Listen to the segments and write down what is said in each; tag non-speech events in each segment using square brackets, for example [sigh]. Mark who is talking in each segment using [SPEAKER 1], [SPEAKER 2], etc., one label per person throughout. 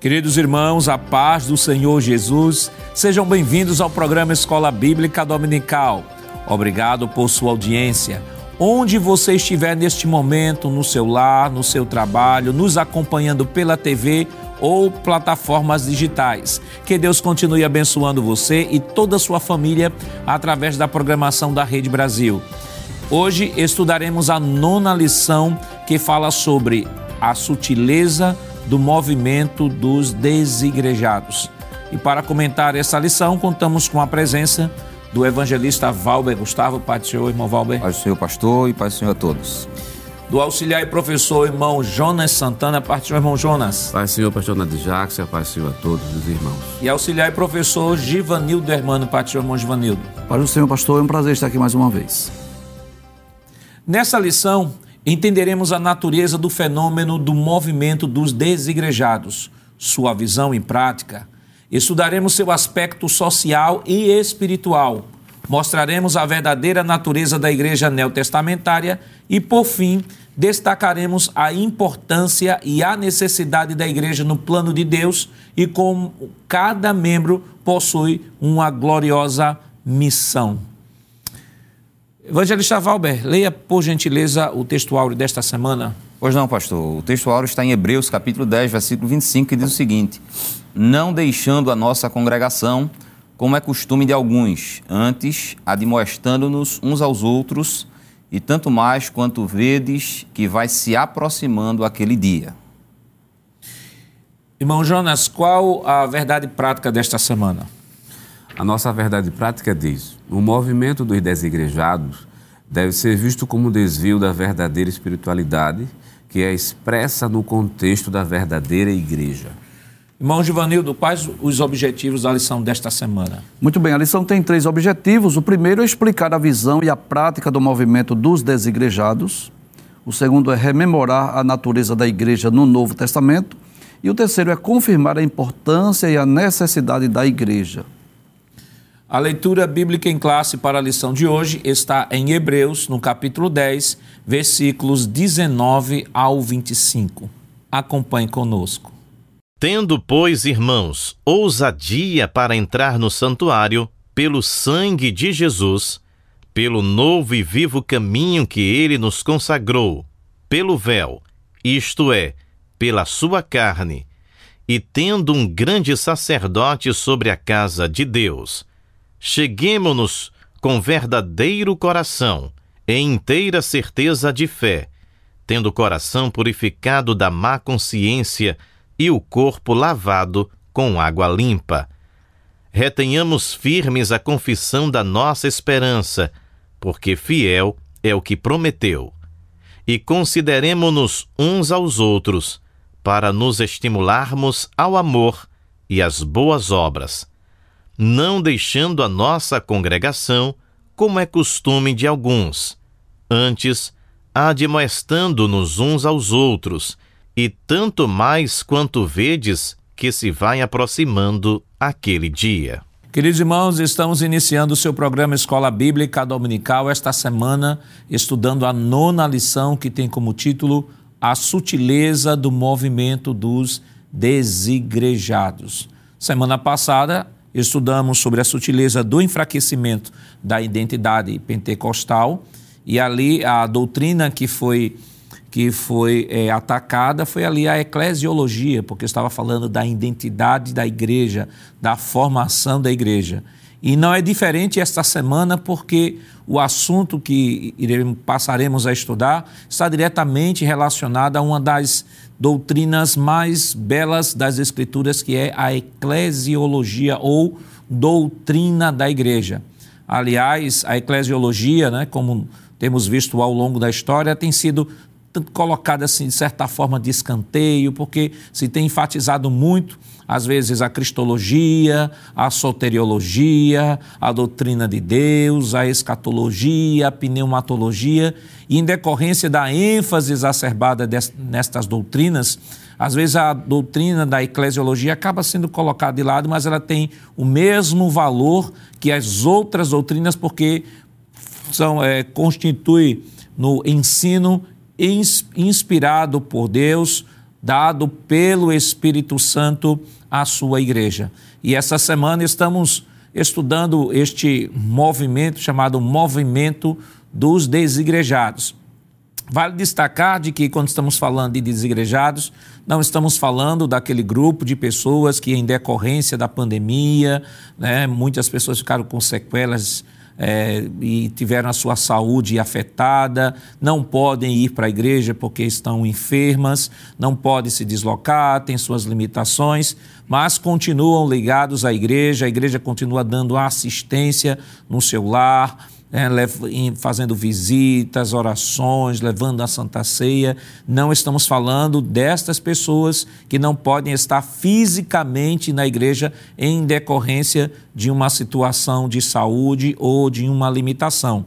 [SPEAKER 1] Queridos irmãos, a paz do Senhor Jesus, sejam bem-vindos ao programa Escola Bíblica Dominical. Obrigado por sua audiência. Onde você estiver neste momento, no seu lar, no seu trabalho, nos acompanhando pela TV ou plataformas digitais. Que Deus continue abençoando você e toda a sua família através da programação da Rede Brasil. Hoje estudaremos a nona lição que fala sobre a sutileza do movimento dos desigrejados. E para comentar essa lição, contamos com a presença do evangelista Valber Gustavo. Pai do Senhor, irmão Valber.
[SPEAKER 2] Pai do Senhor, pastor, e Pai do Senhor a todos.
[SPEAKER 1] Do auxiliar e professor, irmão Jonas Santana. Pai do Senhor, irmão Jonas.
[SPEAKER 3] Pai do Senhor, pastor Nadir Jacques, Pai do Senhor a todos os irmãos.
[SPEAKER 1] E auxiliar e professor Givanildo Hermano. Pai do Senhor, irmão Givanildo.
[SPEAKER 4] Pai do Senhor, pastor, é um prazer estar aqui mais uma vez.
[SPEAKER 1] Nessa lição, entenderemos a natureza do fenômeno do movimento dos desigrejados, sua visão em prática. Estudaremos seu aspecto social e espiritual. Mostraremos a verdadeira natureza da igreja neotestamentária e, por fim, destacaremos a importância e a necessidade da igreja no plano de Deus e como cada membro possui uma gloriosa missão. Evangelista Valber, leia por gentileza o texto áureo desta semana.
[SPEAKER 2] Pois não, pastor. O texto áureo está em Hebreus, capítulo 10, versículo 25, que diz o seguinte: Não deixando a nossa congregação, como é costume de alguns, antes admoestando-nos uns aos outros, e tanto mais quanto vedes que vai se aproximando aquele dia.
[SPEAKER 1] Irmão Jonas, qual a verdade prática desta semana?
[SPEAKER 3] A nossa verdade prática diz: o movimento dos desigrejados deve ser visto como um desvio da verdadeira espiritualidade que é expressa no contexto da verdadeira igreja.
[SPEAKER 1] Irmão Givanildo, quais os objetivos da lição desta semana?
[SPEAKER 4] Muito bem, a lição tem três objetivos. O primeiro é explicar a visão e a prática do movimento dos desigrejados. O segundo é rememorar a natureza da igreja no Novo Testamento. E o terceiro é confirmar a importância e a necessidade da igreja.
[SPEAKER 1] A leitura bíblica em classe para a lição de hoje está em Hebreus, no capítulo 10, versículos 19 ao 25. Acompanhe conosco.
[SPEAKER 5] Tendo, pois, irmãos, ousadia para entrar no santuário, pelo sangue de Jesus, pelo novo e vivo caminho que ele nos consagrou, pelo véu, isto é, pela sua carne, e tendo um grande sacerdote sobre a casa de Deus, cheguemo-nos com verdadeiro coração, em inteira certeza de fé, tendo o coração purificado da má consciência e o corpo lavado com água limpa. Retenhamos firmes a confissão da nossa esperança, porque fiel é o que prometeu. E consideremo-nos uns aos outros, para nos estimularmos ao amor e às boas obras não deixando a nossa congregação, como é costume de alguns, antes admoestando-nos uns aos outros, e tanto mais quanto vedes que se vai aproximando aquele dia.
[SPEAKER 1] Queridos irmãos, estamos iniciando o seu programa Escola Bíblica Dominical esta semana, estudando a nona lição que tem como título A Sutileza do Movimento dos Desigrejados. Semana passada, estudamos sobre a sutileza do enfraquecimento da identidade pentecostal e ali a doutrina que foi que foi é, atacada foi ali a eclesiologia, porque estava falando da identidade da igreja, da formação da igreja. E não é diferente esta semana, porque o assunto que iremos, passaremos a estudar está diretamente relacionado a uma das doutrinas mais belas das Escrituras, que é a eclesiologia ou doutrina da igreja. Aliás, a eclesiologia, né, como temos visto ao longo da história, tem sido colocada assim de certa forma de escanteio, porque se tem enfatizado muito às vezes a cristologia, a soteriologia, a doutrina de Deus, a escatologia, a pneumatologia, e em decorrência da ênfase exacerbada nestas doutrinas, às vezes a doutrina da eclesiologia acaba sendo colocada de lado, mas ela tem o mesmo valor que as outras doutrinas, porque são, é, constitui no ensino inspirado por Deus, dado pelo Espírito Santo à sua igreja. E essa semana estamos estudando este movimento chamado Movimento dos Desigrejados. Vale destacar de que quando estamos falando de desigrejados, não estamos falando daquele grupo de pessoas que, em decorrência da pandemia, né, muitas pessoas ficaram com sequelas é, e tiveram a sua saúde afetada, não podem ir para a igreja porque estão enfermas, não podem se deslocar, têm suas limitações, mas continuam ligados à igreja, a igreja continua dando assistência no seu lar é, fazendo visitas, orações, levando a Santa Ceia. Não estamos falando destas pessoas que não podem estar fisicamente na igreja em decorrência de uma situação de saúde ou de uma limitação.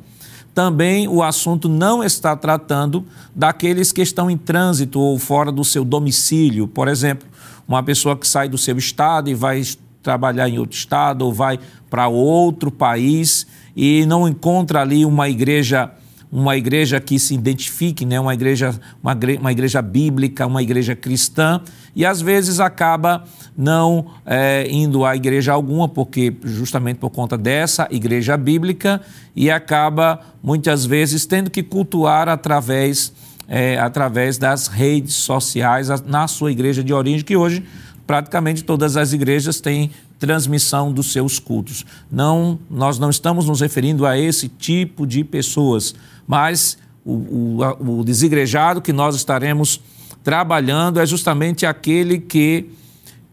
[SPEAKER 1] Também o assunto não está tratando daqueles que estão em trânsito ou fora do seu domicílio. Por exemplo, uma pessoa que sai do seu estado e vai trabalhar em outro estado ou vai para outro país e não encontra ali uma igreja uma igreja que se identifique, né? uma, igreja, uma, uma igreja bíblica, uma igreja cristã, e às vezes acaba não é, indo à igreja alguma, porque justamente por conta dessa igreja bíblica, e acaba muitas vezes tendo que cultuar através, é, através das redes sociais na sua igreja de origem, que hoje praticamente todas as igrejas têm transmissão dos seus cultos. Não, nós não estamos nos referindo a esse tipo de pessoas, mas o, o, o desigrejado que nós estaremos trabalhando é justamente aquele que,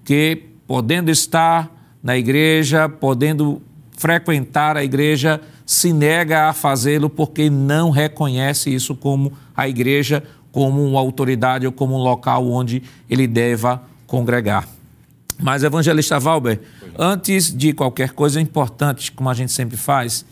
[SPEAKER 1] que podendo estar na igreja, podendo frequentar a igreja, se nega a fazê-lo porque não reconhece isso como a igreja, como uma autoridade ou como um local onde ele deva congregar. Mas, evangelista Valber, antes de qualquer coisa, é importante, como a gente sempre faz,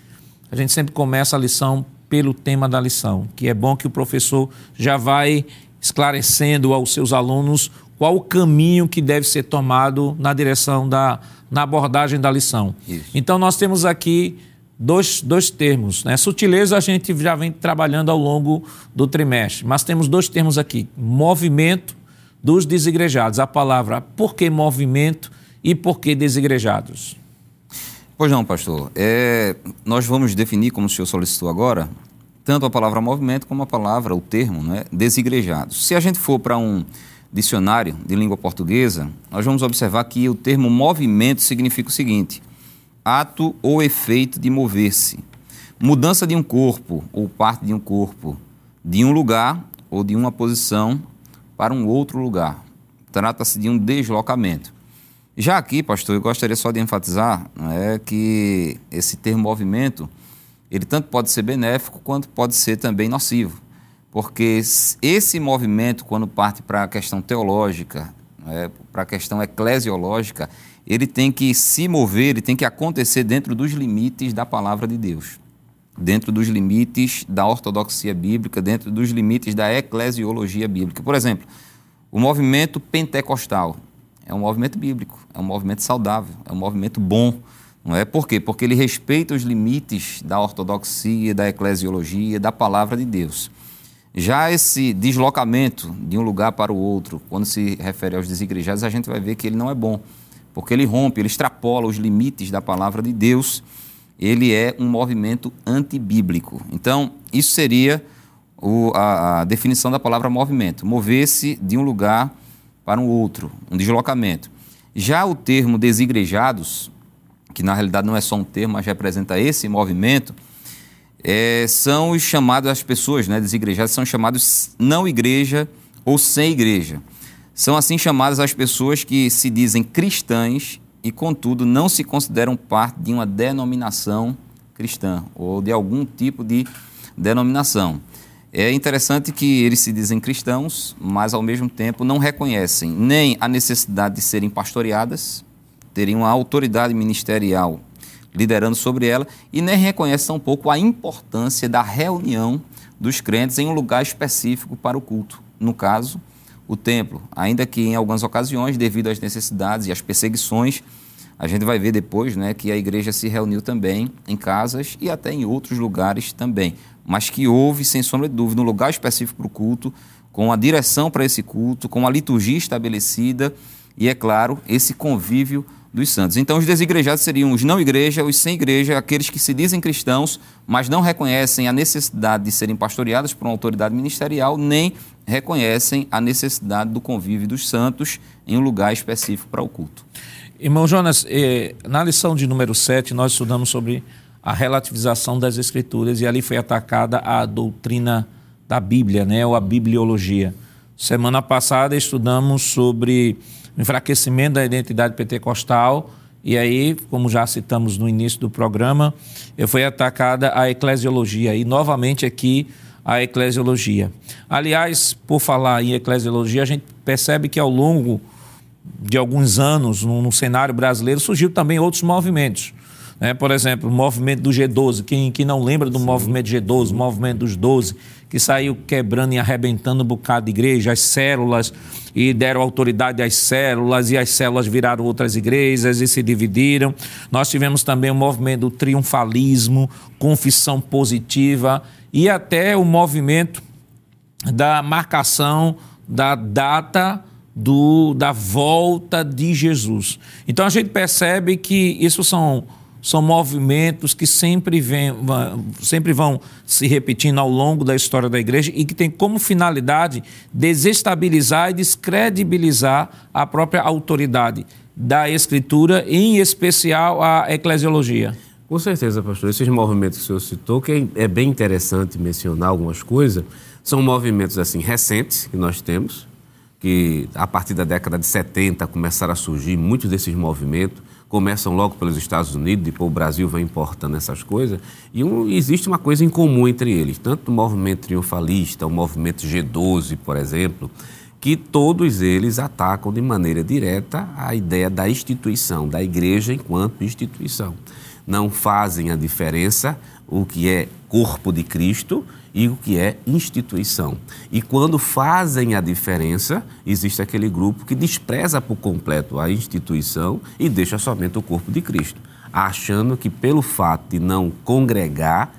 [SPEAKER 1] a gente sempre começa a lição pelo tema da lição, que é bom que o professor já vai esclarecendo aos seus alunos qual o caminho que deve ser tomado na direção da na abordagem da lição. Isso. Então nós temos aqui dois, dois termos. Né? Sutileza a gente já vem trabalhando ao longo do trimestre, mas temos dois termos aqui: movimento dos desigrejados. A palavra por que movimento e por que desigrejados?
[SPEAKER 2] Pois não, pastor. É, nós vamos definir, como o senhor solicitou agora, tanto a palavra movimento como a palavra, o termo, né, desigrejados. Se a gente for para um dicionário de língua portuguesa, nós vamos observar que o termo movimento significa o seguinte: ato ou efeito de mover-se, mudança de um corpo ou parte de um corpo, de um lugar ou de uma posição para um outro lugar. Trata-se de um deslocamento. Já aqui, pastor, eu gostaria só de enfatizar é, que esse termo movimento, ele tanto pode ser benéfico quanto pode ser também nocivo. Porque esse movimento, quando parte para a questão teológica, é, para a questão eclesiológica, ele tem que se mover, ele tem que acontecer dentro dos limites da palavra de Deus dentro dos limites da ortodoxia bíblica, dentro dos limites da eclesiologia bíblica. Por exemplo, o movimento pentecostal é um movimento bíblico, é um movimento saudável, é um movimento bom. Não é? Por quê? Porque ele respeita os limites da ortodoxia, da eclesiologia, da palavra de Deus. Já esse deslocamento de um lugar para o outro, quando se refere aos desigrejados, a gente vai ver que ele não é bom, porque ele rompe, ele extrapola os limites da palavra de Deus ele é um movimento antibíblico. Então, isso seria o, a, a, definição da palavra movimento: mover-se de um lugar para um outro, um deslocamento. Já o termo desigrejados, que na realidade não é só um termo, mas representa esse movimento, é, são os chamados, as pessoas né, desigrejadas são chamados não igreja ou sem igreja. São assim chamadas as pessoas que se dizem cristãs e, contudo, não se consideram parte de uma denominação cristã ou de algum tipo de denominação. É interessante que eles se dizem cristãos, mas ao mesmo tempo não reconhecem nem a necessidade de serem pastoreadas, terem uma autoridade ministerial liderando sobre ela, e nem reconhecem tampouco a importância da reunião dos crentes em um lugar específico para o culto. No caso, o templo, ainda que em algumas ocasiões, devido às necessidades e às perseguições, a gente vai ver depois né, que a igreja se reuniu também em casas e até em outros lugares também, mas que houve, sem sombra de dúvida, um lugar específico para o culto, com a direção para esse culto, com a liturgia estabelecida e, é claro, esse convívio dos santos. Então, os desigrejados seriam os não igreja, os sem igreja, aqueles que se dizem cristãos, mas não reconhecem a necessidade de serem pastoreados por uma autoridade ministerial, nem reconhecem a necessidade do convívio dos santos em um lugar específico para o culto.
[SPEAKER 1] Irmão Jonas, eh, na lição de número 7, nós estudamos sobre a relativização das Escrituras e ali foi atacada a doutrina da Bíblia, né, ou a bibliologia. Semana passada estudamos sobre enfraquecimento da identidade pentecostal. E aí, como já citamos no início do programa, foi atacada a eclesiologia. E novamente aqui a eclesiologia. Aliás, por falar em eclesiologia, a gente percebe que ao longo de alguns anos, no, no cenário brasileiro, surgiu também outros movimentos. Né? Por exemplo, o movimento do G12. Quem, quem não lembra do Sim. movimento G12, o movimento dos 12, que saiu quebrando e arrebentando um bocado de igreja, as células, e deram autoridade às células, e as células viraram outras igrejas e se dividiram. Nós tivemos também o movimento do triunfalismo, confissão positiva, e até o movimento da marcação da data do, da volta de Jesus. Então a gente percebe que isso são são movimentos que sempre, vem, sempre vão se repetindo ao longo da história da igreja e que tem como finalidade desestabilizar e descredibilizar a própria autoridade da Escritura, em especial a eclesiologia.
[SPEAKER 3] Com certeza, pastor. Esses movimentos que o senhor citou, que é bem interessante mencionar algumas coisas, são movimentos assim recentes que nós temos, que a partir da década de 70 começaram a surgir muitos desses movimentos começam logo pelos Estados Unidos, depois o Brasil vai importando essas coisas, e um, existe uma coisa em comum entre eles, tanto o movimento triunfalista, o movimento G12, por exemplo, que todos eles atacam de maneira direta a ideia da instituição, da igreja enquanto instituição. Não fazem a diferença o que é corpo de Cristo e o que é instituição. E quando fazem a diferença, existe aquele grupo que despreza por completo a instituição e deixa somente o corpo de Cristo, achando que pelo fato de não congregar,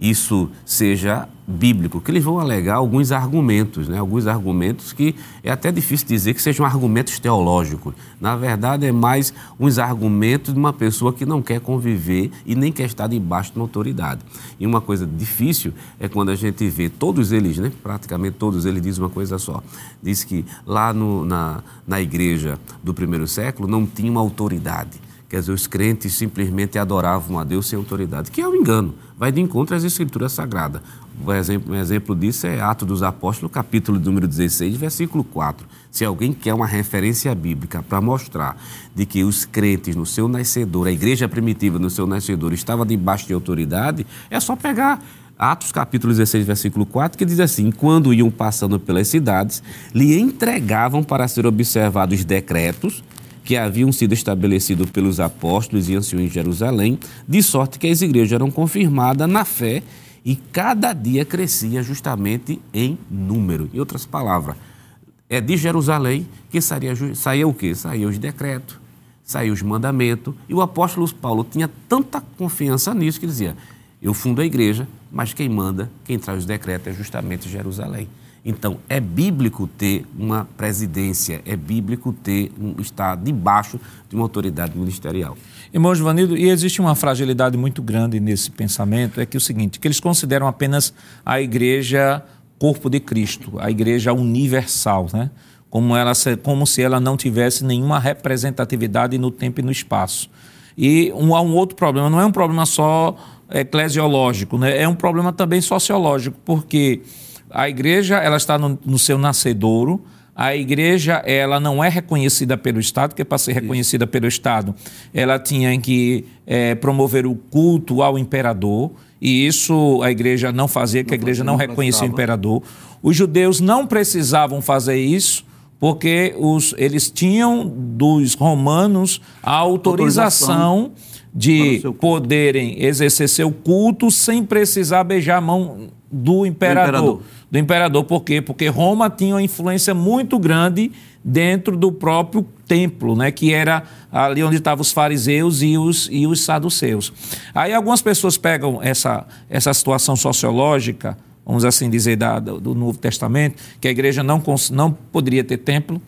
[SPEAKER 3] isso seja bíblico, que eles vão alegar alguns argumentos, né? alguns argumentos que é até difícil dizer que sejam argumentos teológicos. Na verdade, é mais uns argumentos de uma pessoa que não quer conviver e nem quer estar debaixo de uma autoridade. E uma coisa difícil é quando a gente vê todos eles, né? praticamente todos eles dizem uma coisa só. Diz que lá no, na, na igreja do primeiro século não tinha uma autoridade Quer dizer, os crentes simplesmente adoravam a Deus sem autoridade, que é um engano, vai de encontro às Escrituras Sagradas. Um exemplo, um exemplo disso é Atos dos Apóstolos, capítulo número 16, versículo 4. Se alguém quer uma referência bíblica para mostrar de que os crentes no seu nascedor, a igreja primitiva no seu nascedor estava debaixo de autoridade, é só pegar Atos capítulo 16, versículo 4, que diz assim: Quando iam passando pelas cidades, lhe entregavam para ser observados os decretos que haviam sido estabelecidos pelos apóstolos e anciões em Jerusalém, de sorte que as igrejas eram confirmadas na fé e cada dia crescia justamente em número. Em outras palavras, é de Jerusalém que saía, saía o quê? Saía os decretos, saía os mandamentos. E o apóstolo Paulo tinha tanta confiança nisso que dizia: Eu fundo a igreja, mas quem manda, quem traz os decretos é justamente Jerusalém. Então, é bíblico ter uma presidência, é bíblico ter um, estar debaixo de uma autoridade ministerial.
[SPEAKER 1] Irmão Givanildo, e existe uma fragilidade muito grande nesse pensamento, é que é o seguinte, que eles consideram apenas a igreja corpo de Cristo, a igreja universal, né? Como, ela, como se ela não tivesse nenhuma representatividade no tempo e no espaço. E um, há um outro problema, não é um problema só eclesiológico, né? é um problema também sociológico, porque a igreja ela está no, no seu nascedouro. A igreja ela não é reconhecida pelo Estado, porque para ser reconhecida pelo Estado, ela tinha que é, promover o culto ao imperador, e isso a igreja não fazia, que a igreja não reconhecia o imperador. Os judeus não precisavam fazer isso, porque os, eles tinham dos romanos a autorização, autorização de poderem exercer seu culto sem precisar beijar a mão do imperador. Do imperador. Do imperador. Por quê? Porque Roma tinha uma influência muito grande dentro do próprio templo, né, que era ali onde estavam os fariseus e os, e os saduceus. Aí algumas pessoas pegam essa, essa situação sociológica vamos assim dizer, da, do, Novo Testamento, que a igreja não, não poderia ter templo,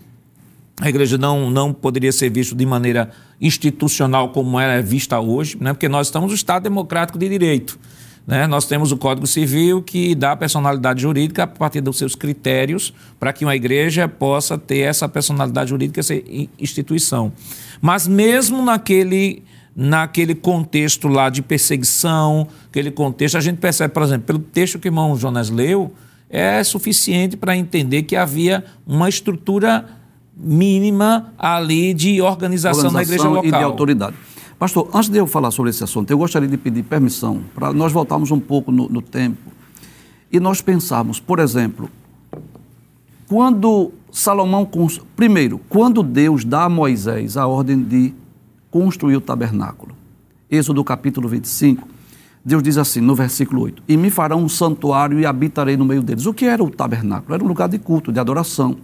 [SPEAKER 1] a igreja não, não poderia ser vista de maneira institucional como ela é vista hoje, né? porque nós estamos no Estado democrático de direito. Né? Nós temos o Código Civil que dá personalidade jurídica a partir dos seus critérios para que uma igreja possa ter essa personalidade jurídica, essa instituição. Mas mesmo naquele, naquele contexto lá de perseguição, aquele contexto, a gente percebe, por exemplo, pelo texto que o irmão Jonas leu, é suficiente para entender que havia uma estrutura mínima ali de organização, organização na igreja local.
[SPEAKER 4] E de autoridade. Pastor, antes de eu falar sobre esse assunto, eu gostaria de pedir permissão para nós voltarmos um pouco no, no tempo e nós pensarmos, por exemplo, quando Salomão. Primeiro, quando Deus dá a Moisés a ordem de construir o tabernáculo. Êxodo capítulo 25, Deus diz assim, no versículo 8: E me farão um santuário e habitarei no meio deles. O que era o tabernáculo? Era um lugar de culto, de adoração,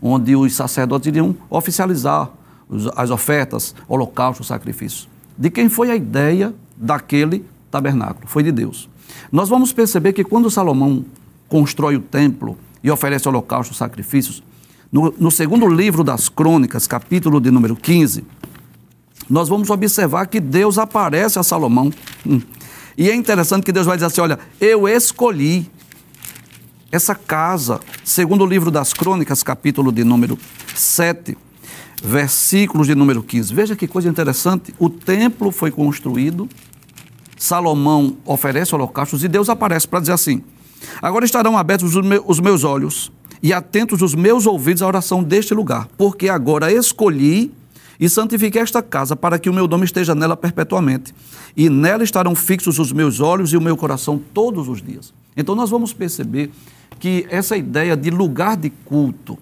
[SPEAKER 4] onde os sacerdotes iriam oficializar as ofertas, holocaustos, sacrifícios. De quem foi a ideia daquele tabernáculo? Foi de Deus. Nós vamos perceber que quando Salomão constrói o templo e oferece holocaustos, sacrifícios, no, no, segundo livro das Crônicas, capítulo de número 15, nós vamos observar que Deus aparece a Salomão. Hum. E é interessante que Deus vai dizer assim: olha, eu escolhi essa casa, segundo o livro das Crônicas, capítulo de número 7, versículos de número 15. Veja que coisa interessante. O templo foi construído, Salomão oferece holocaustos e Deus aparece para dizer assim: Agora estarão abertos os meus olhos e atentos os meus ouvidos à oração deste lugar, porque agora escolhi e santifiquei esta casa para que o meu nome esteja nela perpetuamente. E nela estarão fixos os meus olhos e o meu coração todos os dias. Então nós vamos perceber que essa ideia de lugar de culto,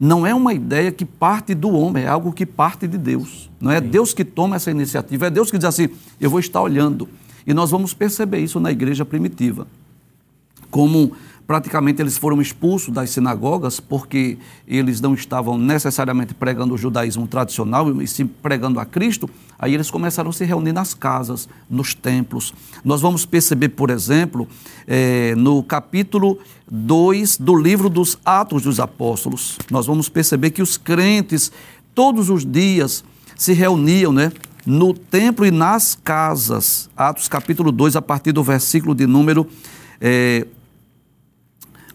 [SPEAKER 4] não é uma ideia que parte do homem, é algo que parte de Deus. Não é Sim. Deus que toma essa iniciativa, é Deus que diz assim: eu vou estar olhando. E nós vamos perceber isso na igreja primitiva. Como praticamente eles foram expulsos das sinagogas porque eles não estavam necessariamente pregando o judaísmo tradicional, e sim pregando a Cristo. Aí eles começaram a se reunir nas casas, nos templos. Nós vamos perceber, por exemplo, é, no capítulo 2 do livro dos Atos dos Apóstolos, nós vamos perceber que os crentes todos os dias se reuniam, né? No templo e nas casas. Atos capítulo 2, a partir do versículo de número é,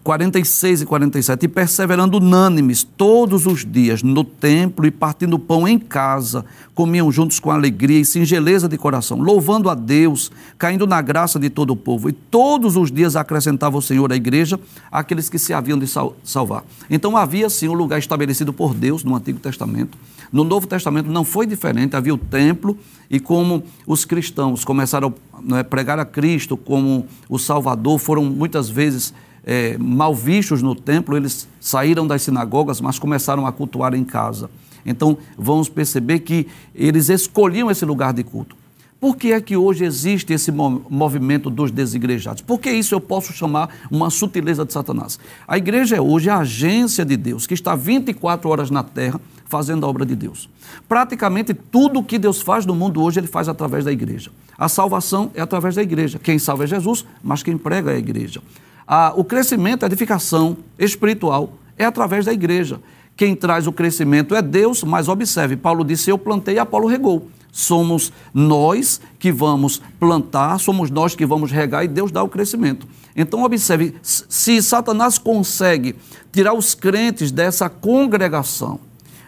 [SPEAKER 4] 46 e 47, e perseverando unânimes todos os dias no templo e partindo pão em casa, comiam juntos com alegria e singeleza de coração, louvando a Deus, caindo na graça de todo o povo. E todos os dias acrescentava o Senhor à igreja aqueles que se haviam de salvar. Então havia sim um lugar estabelecido por Deus no Antigo Testamento. No Novo Testamento não foi diferente, havia o templo e como os cristãos começaram a é, pregar a Cristo como o Salvador, foram muitas vezes é, mal vistos no templo, eles saíram das sinagogas, mas começaram a cultuar em casa. Então, vamos perceber que eles escolhiam esse lugar de culto. Por que é que hoje existe esse movimento dos desigrejados? Porque isso eu posso chamar uma sutileza de Satanás. A igreja é hoje a agência de Deus, que está 24 horas na terra fazendo a obra de Deus. Praticamente tudo o que Deus faz no mundo hoje, ele faz através da igreja. A salvação é através da igreja. Quem salva é Jesus, mas quem prega é a igreja a, o crescimento, a edificação espiritual é através da igreja. Quem traz o crescimento é Deus, mas observe, Paulo disse: Eu plantei Apolo regou. Somos nós que vamos plantar, somos nós que vamos regar e Deus dá o crescimento. Então, observe: se Satanás consegue tirar os crentes dessa congregação,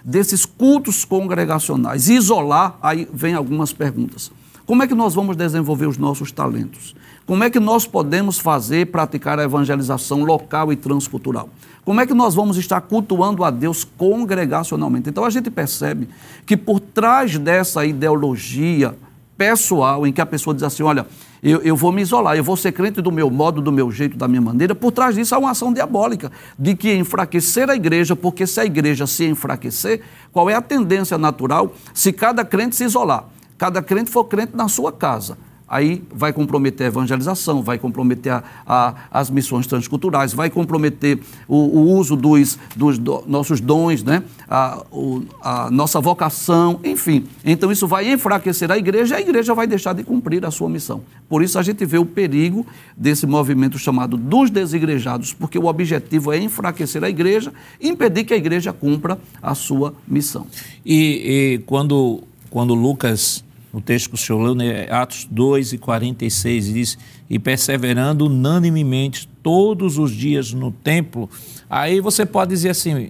[SPEAKER 4] desses cultos congregacionais, isolar, aí vem algumas perguntas. Como é que nós vamos desenvolver os nossos talentos? Como é que nós podemos fazer, praticar a evangelização local e transcultural? Como é que nós vamos estar cultuando a Deus congregacionalmente? Então a gente percebe que por trás dessa ideologia pessoal, em que a pessoa diz assim: olha, eu, eu, vou me isolar, eu vou ser crente do meu modo, do meu jeito, da minha maneira, por trás disso há uma ação diabólica de que enfraquecer a igreja, porque se a igreja se enfraquecer, qual é a tendência natural se cada crente se isolar? Cada crente for crente na sua casa aí vai comprometer a evangelização, vai comprometer a, a, as missões transculturais, vai comprometer o, o uso dos, dos do, nossos dons, né? a, o, a nossa vocação, enfim. Então isso vai enfraquecer a igreja e a igreja vai deixar de cumprir a sua missão. Por isso a gente vê o perigo desse movimento chamado dos desigrejados, porque o objetivo é enfraquecer a igreja impedir que a igreja cumpra a sua missão.
[SPEAKER 1] E, e quando, quando Lucas no texto que o senhor leu, né, Atos 2 e 46, diz: E perseverando unanimemente todos os dias no templo. Aí você pode dizer assim: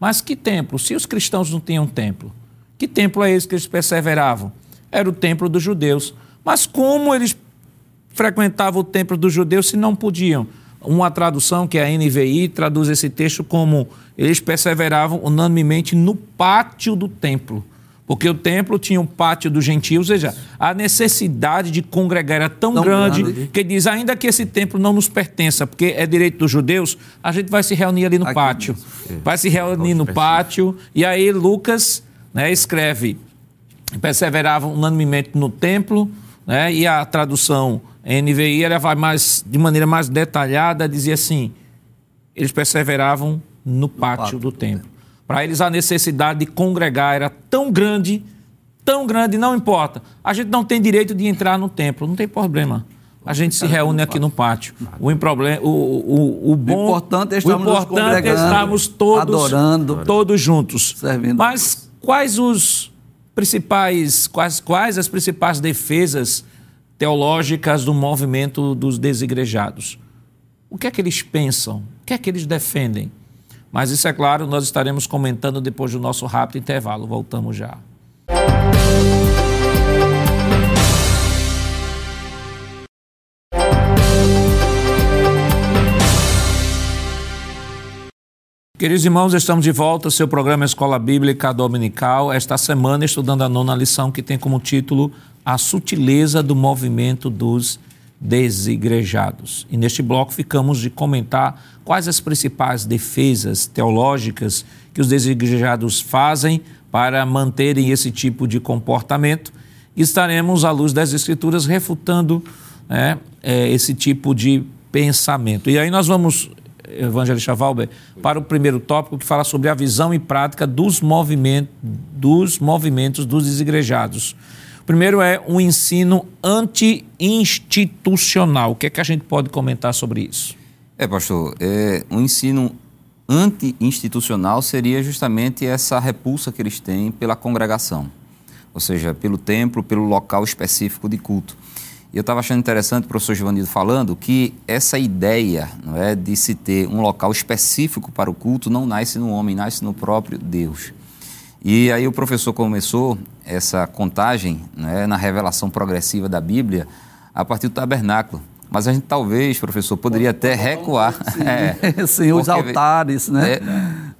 [SPEAKER 1] Mas que templo? Se os cristãos não tinham templo, que templo é esse que eles perseveravam? Era o templo dos judeus. Mas como eles frequentavam o templo dos judeus se não podiam? Uma tradução, que é a NVI, traduz esse texto como: Eles perseveravam unanimemente no pátio do templo. Porque o templo tinha um pátio dos gentios, ou seja, a necessidade de congregar era tão, tão grande, grande, que diz, ainda que esse templo não nos pertença, porque é direito dos judeus, a gente vai se reunir ali no Aqui pátio. Mesmo. Vai se reunir no pátio, e aí Lucas né, escreve, perseveravam unanimemente no templo, né, e a tradução NVI ela vai mais, de maneira mais detalhada, dizia assim, eles perseveravam no pátio, no pátio do templo. Para eles a necessidade de congregar era tão grande, tão grande, não importa. A gente não tem direito de entrar no templo, não tem problema. A gente se reúne aqui no pátio. O, o, o, o, bom,
[SPEAKER 4] o importante é estarmos,
[SPEAKER 1] o importante é estarmos todos,
[SPEAKER 4] adorando,
[SPEAKER 1] todos juntos. Servindo. Mas quais os principais, quais, quais as principais defesas teológicas do movimento dos desigrejados? O que é que eles pensam? O que é que eles defendem? Mas isso é claro, nós estaremos comentando depois do nosso rápido intervalo. Voltamos já. Queridos irmãos, estamos de volta ao seu programa Escola Bíblica Dominical. Esta semana estudando a nona lição que tem como título A Sutileza do Movimento dos desigrejados. E neste bloco ficamos de comentar quais as principais defesas teológicas que os desigrejados fazem para manterem esse tipo de comportamento. E estaremos, à luz das Escrituras, refutando né, é, esse tipo de pensamento. E aí nós vamos, Evangelista Valber, para o primeiro tópico que fala sobre a visão e prática dos movimentos dos, movimentos dos desigrejados. Primeiro é um ensino anti-institucional. O que é que a gente pode comentar sobre isso?
[SPEAKER 2] É, pastor, é, um ensino anti-institucional seria justamente essa repulsa que eles têm pela congregação, ou seja, pelo templo, pelo local específico de culto. E eu estava achando interessante o professor Giovanni falando que essa ideia não é, de se ter um local específico para o culto não nasce no homem, nasce no próprio Deus. E aí o professor começou essa contagem né, na revelação progressiva da Bíblia a partir do tabernáculo. Mas a gente talvez, professor, poderia até recuar.
[SPEAKER 4] Sim, [laughs] é, [laughs] sim os altares, né? É,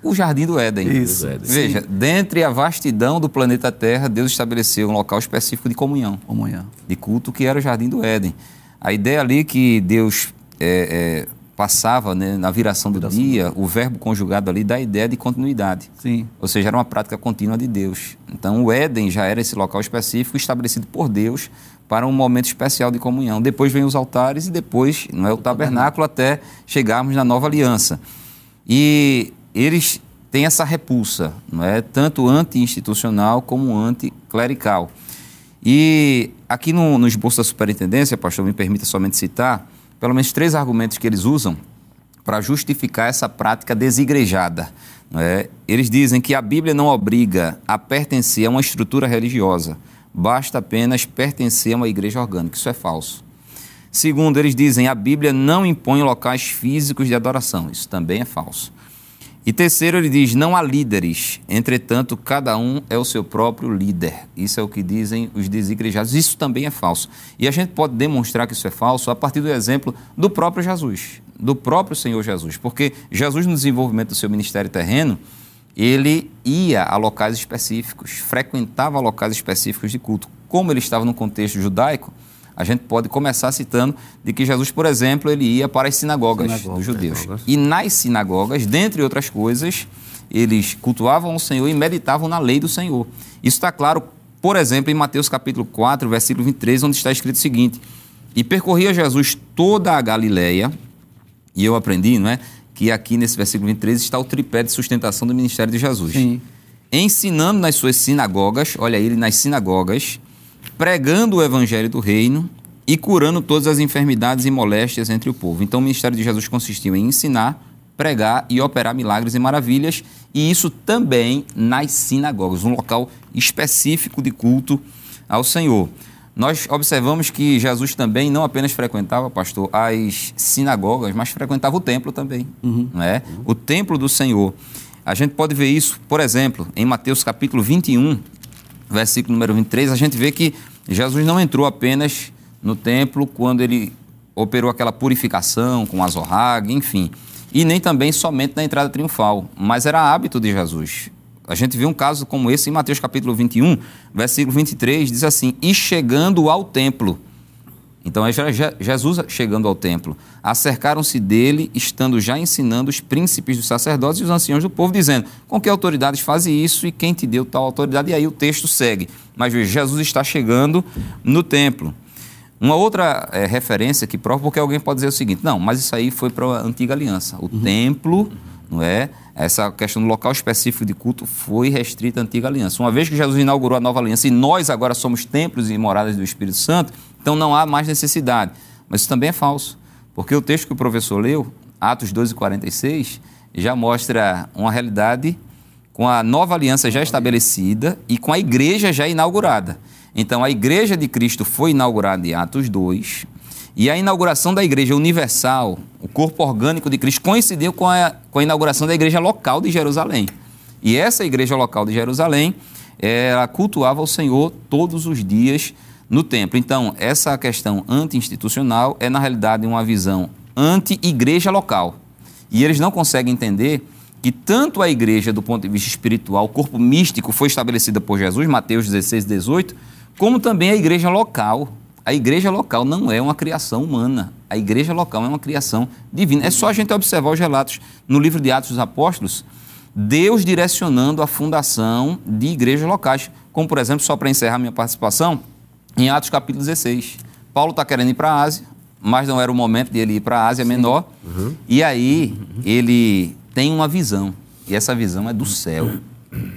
[SPEAKER 2] o Jardim do Éden.
[SPEAKER 4] Isso.
[SPEAKER 2] Veja, sim. dentre a vastidão do planeta Terra, Deus estabeleceu um local específico de comunhão.
[SPEAKER 4] Comunhão.
[SPEAKER 2] De culto, que era o Jardim do Éden. A ideia ali que Deus é, é, passava né, na viração do viração dia, o verbo conjugado ali dá a ideia de continuidade.
[SPEAKER 4] Sim.
[SPEAKER 2] Ou seja, era uma prática contínua de Deus. Então, o Éden já era esse local específico estabelecido por Deus para um momento especial de comunhão. Depois vem os altares e depois não é o tabernáculo até chegarmos na nova aliança. E eles têm essa repulsa, não é tanto anti-institucional como anti-clerical. E aqui no, no esboço da superintendência, pastor, me permita somente citar pelo menos três argumentos que eles usam para justificar essa prática desigrejada. É? Eles dizem que a Bíblia não obriga a pertencer a uma estrutura religiosa, basta apenas pertencer a uma igreja orgânica. Isso é falso. Segundo, eles dizem a Bíblia não impõe locais físicos de adoração. Isso também é falso. E terceiro, ele diz: não há líderes, entretanto, cada um é o seu próprio líder. Isso é o que dizem os desigrejados. Isso também é falso. E a gente pode demonstrar que isso é falso a partir do exemplo do próprio Jesus, do próprio Senhor Jesus. Porque Jesus, no desenvolvimento do seu ministério terreno, ele ia a locais específicos, frequentava locais específicos de culto. Como ele estava no contexto judaico, a gente pode começar citando de que Jesus, por exemplo, ele ia para as sinagogas, dos judeus. Sinagogas. E nas sinagogas, dentre outras coisas, eles cultuavam o Senhor e meditavam na lei do Senhor. Isso está claro por exemplo, em Mateus capítulo 4, versículo 23, onde está escrito o seguinte: E percorria Jesus toda a Galileia, e eu aprendi, não é? Que aqui nesse versículo 23 está o tripé de sustentação do ministério de Jesus.
[SPEAKER 4] Sim.
[SPEAKER 2] Ensinando nas suas sinagogas, olha ele nas sinagogas, pregando o evangelho do reino e curando todas as enfermidades e moléstias entre o povo. Então o ministério de Jesus consistiu em ensinar, pregar e operar milagres e maravilhas, e isso também nas sinagogas, um local específico de culto ao Senhor. Nós observamos que Jesus também não apenas frequentava, pastor, as sinagogas, mas frequentava o templo também, não é? O templo do Senhor. A gente pode ver isso, por exemplo, em Mateus capítulo 21, versículo número 23, a gente vê que Jesus não entrou apenas no templo quando ele operou aquela purificação com azorrague, enfim. E nem também somente na entrada triunfal, mas era hábito de Jesus. A gente vê um caso como esse em Mateus capítulo 21, versículo 23, diz assim: E chegando ao templo. Então é Je- Je- Jesus chegando ao templo. Acercaram-se dele, estando já ensinando os príncipes dos sacerdotes e os anciãos do povo, dizendo: Com que autoridades faz isso e quem te deu tal autoridade? E aí o texto segue. Mas veja, Jesus está chegando no templo. Uma outra eh, referência que prova, porque alguém pode dizer o seguinte: não, mas isso aí foi para a antiga aliança. O templo, não é? Essa questão do local específico de culto foi restrita à antiga aliança. Uma vez que Jesus inaugurou a nova aliança e nós agora somos templos e moradas do Espírito Santo, então não há mais necessidade. Mas isso também é falso, porque o texto que o professor leu, Atos 12, 46, já mostra uma realidade com a nova aliança já estabelecida e com a igreja já inaugurada. Então, a igreja de Cristo foi inaugurada em Atos 2, e a inauguração da igreja universal, o corpo orgânico de Cristo, coincidiu com a, com a inauguração da igreja local de Jerusalém. E essa igreja local de Jerusalém, ela cultuava o Senhor todos os dias no templo. Então, essa questão anti-institucional é, na realidade, uma visão anti-igreja local. E eles não conseguem entender que tanto a igreja, do ponto de vista espiritual, o corpo místico, foi estabelecida por Jesus, Mateus 16, 18, como também a igreja local. A igreja local não é uma criação humana. A igreja local é uma criação divina. É só a gente observar os relatos no livro de Atos dos Apóstolos, Deus direcionando a fundação de igrejas locais. Como, por exemplo, só para encerrar minha participação, em Atos capítulo 16. Paulo está querendo ir para a Ásia, mas não era o momento dele ir para a Ásia Menor. E aí ele tem uma visão. E essa visão é do céu.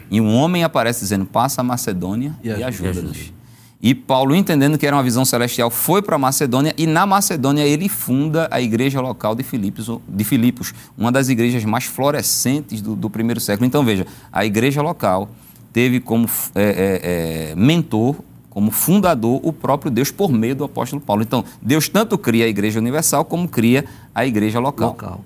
[SPEAKER 2] E um homem aparece dizendo: passa a Macedônia
[SPEAKER 4] E
[SPEAKER 2] e
[SPEAKER 4] ajuda.
[SPEAKER 2] ajuda-nos. E Paulo, entendendo que era uma visão celestial, foi para a Macedônia e na Macedônia ele funda a igreja local de Filipos, de Filipos uma das igrejas mais florescentes do, do primeiro século. Então veja, a igreja local teve como é, é, é, mentor, como fundador, o próprio Deus por meio do apóstolo Paulo. Então Deus tanto cria a igreja universal como cria a igreja local.
[SPEAKER 4] Local.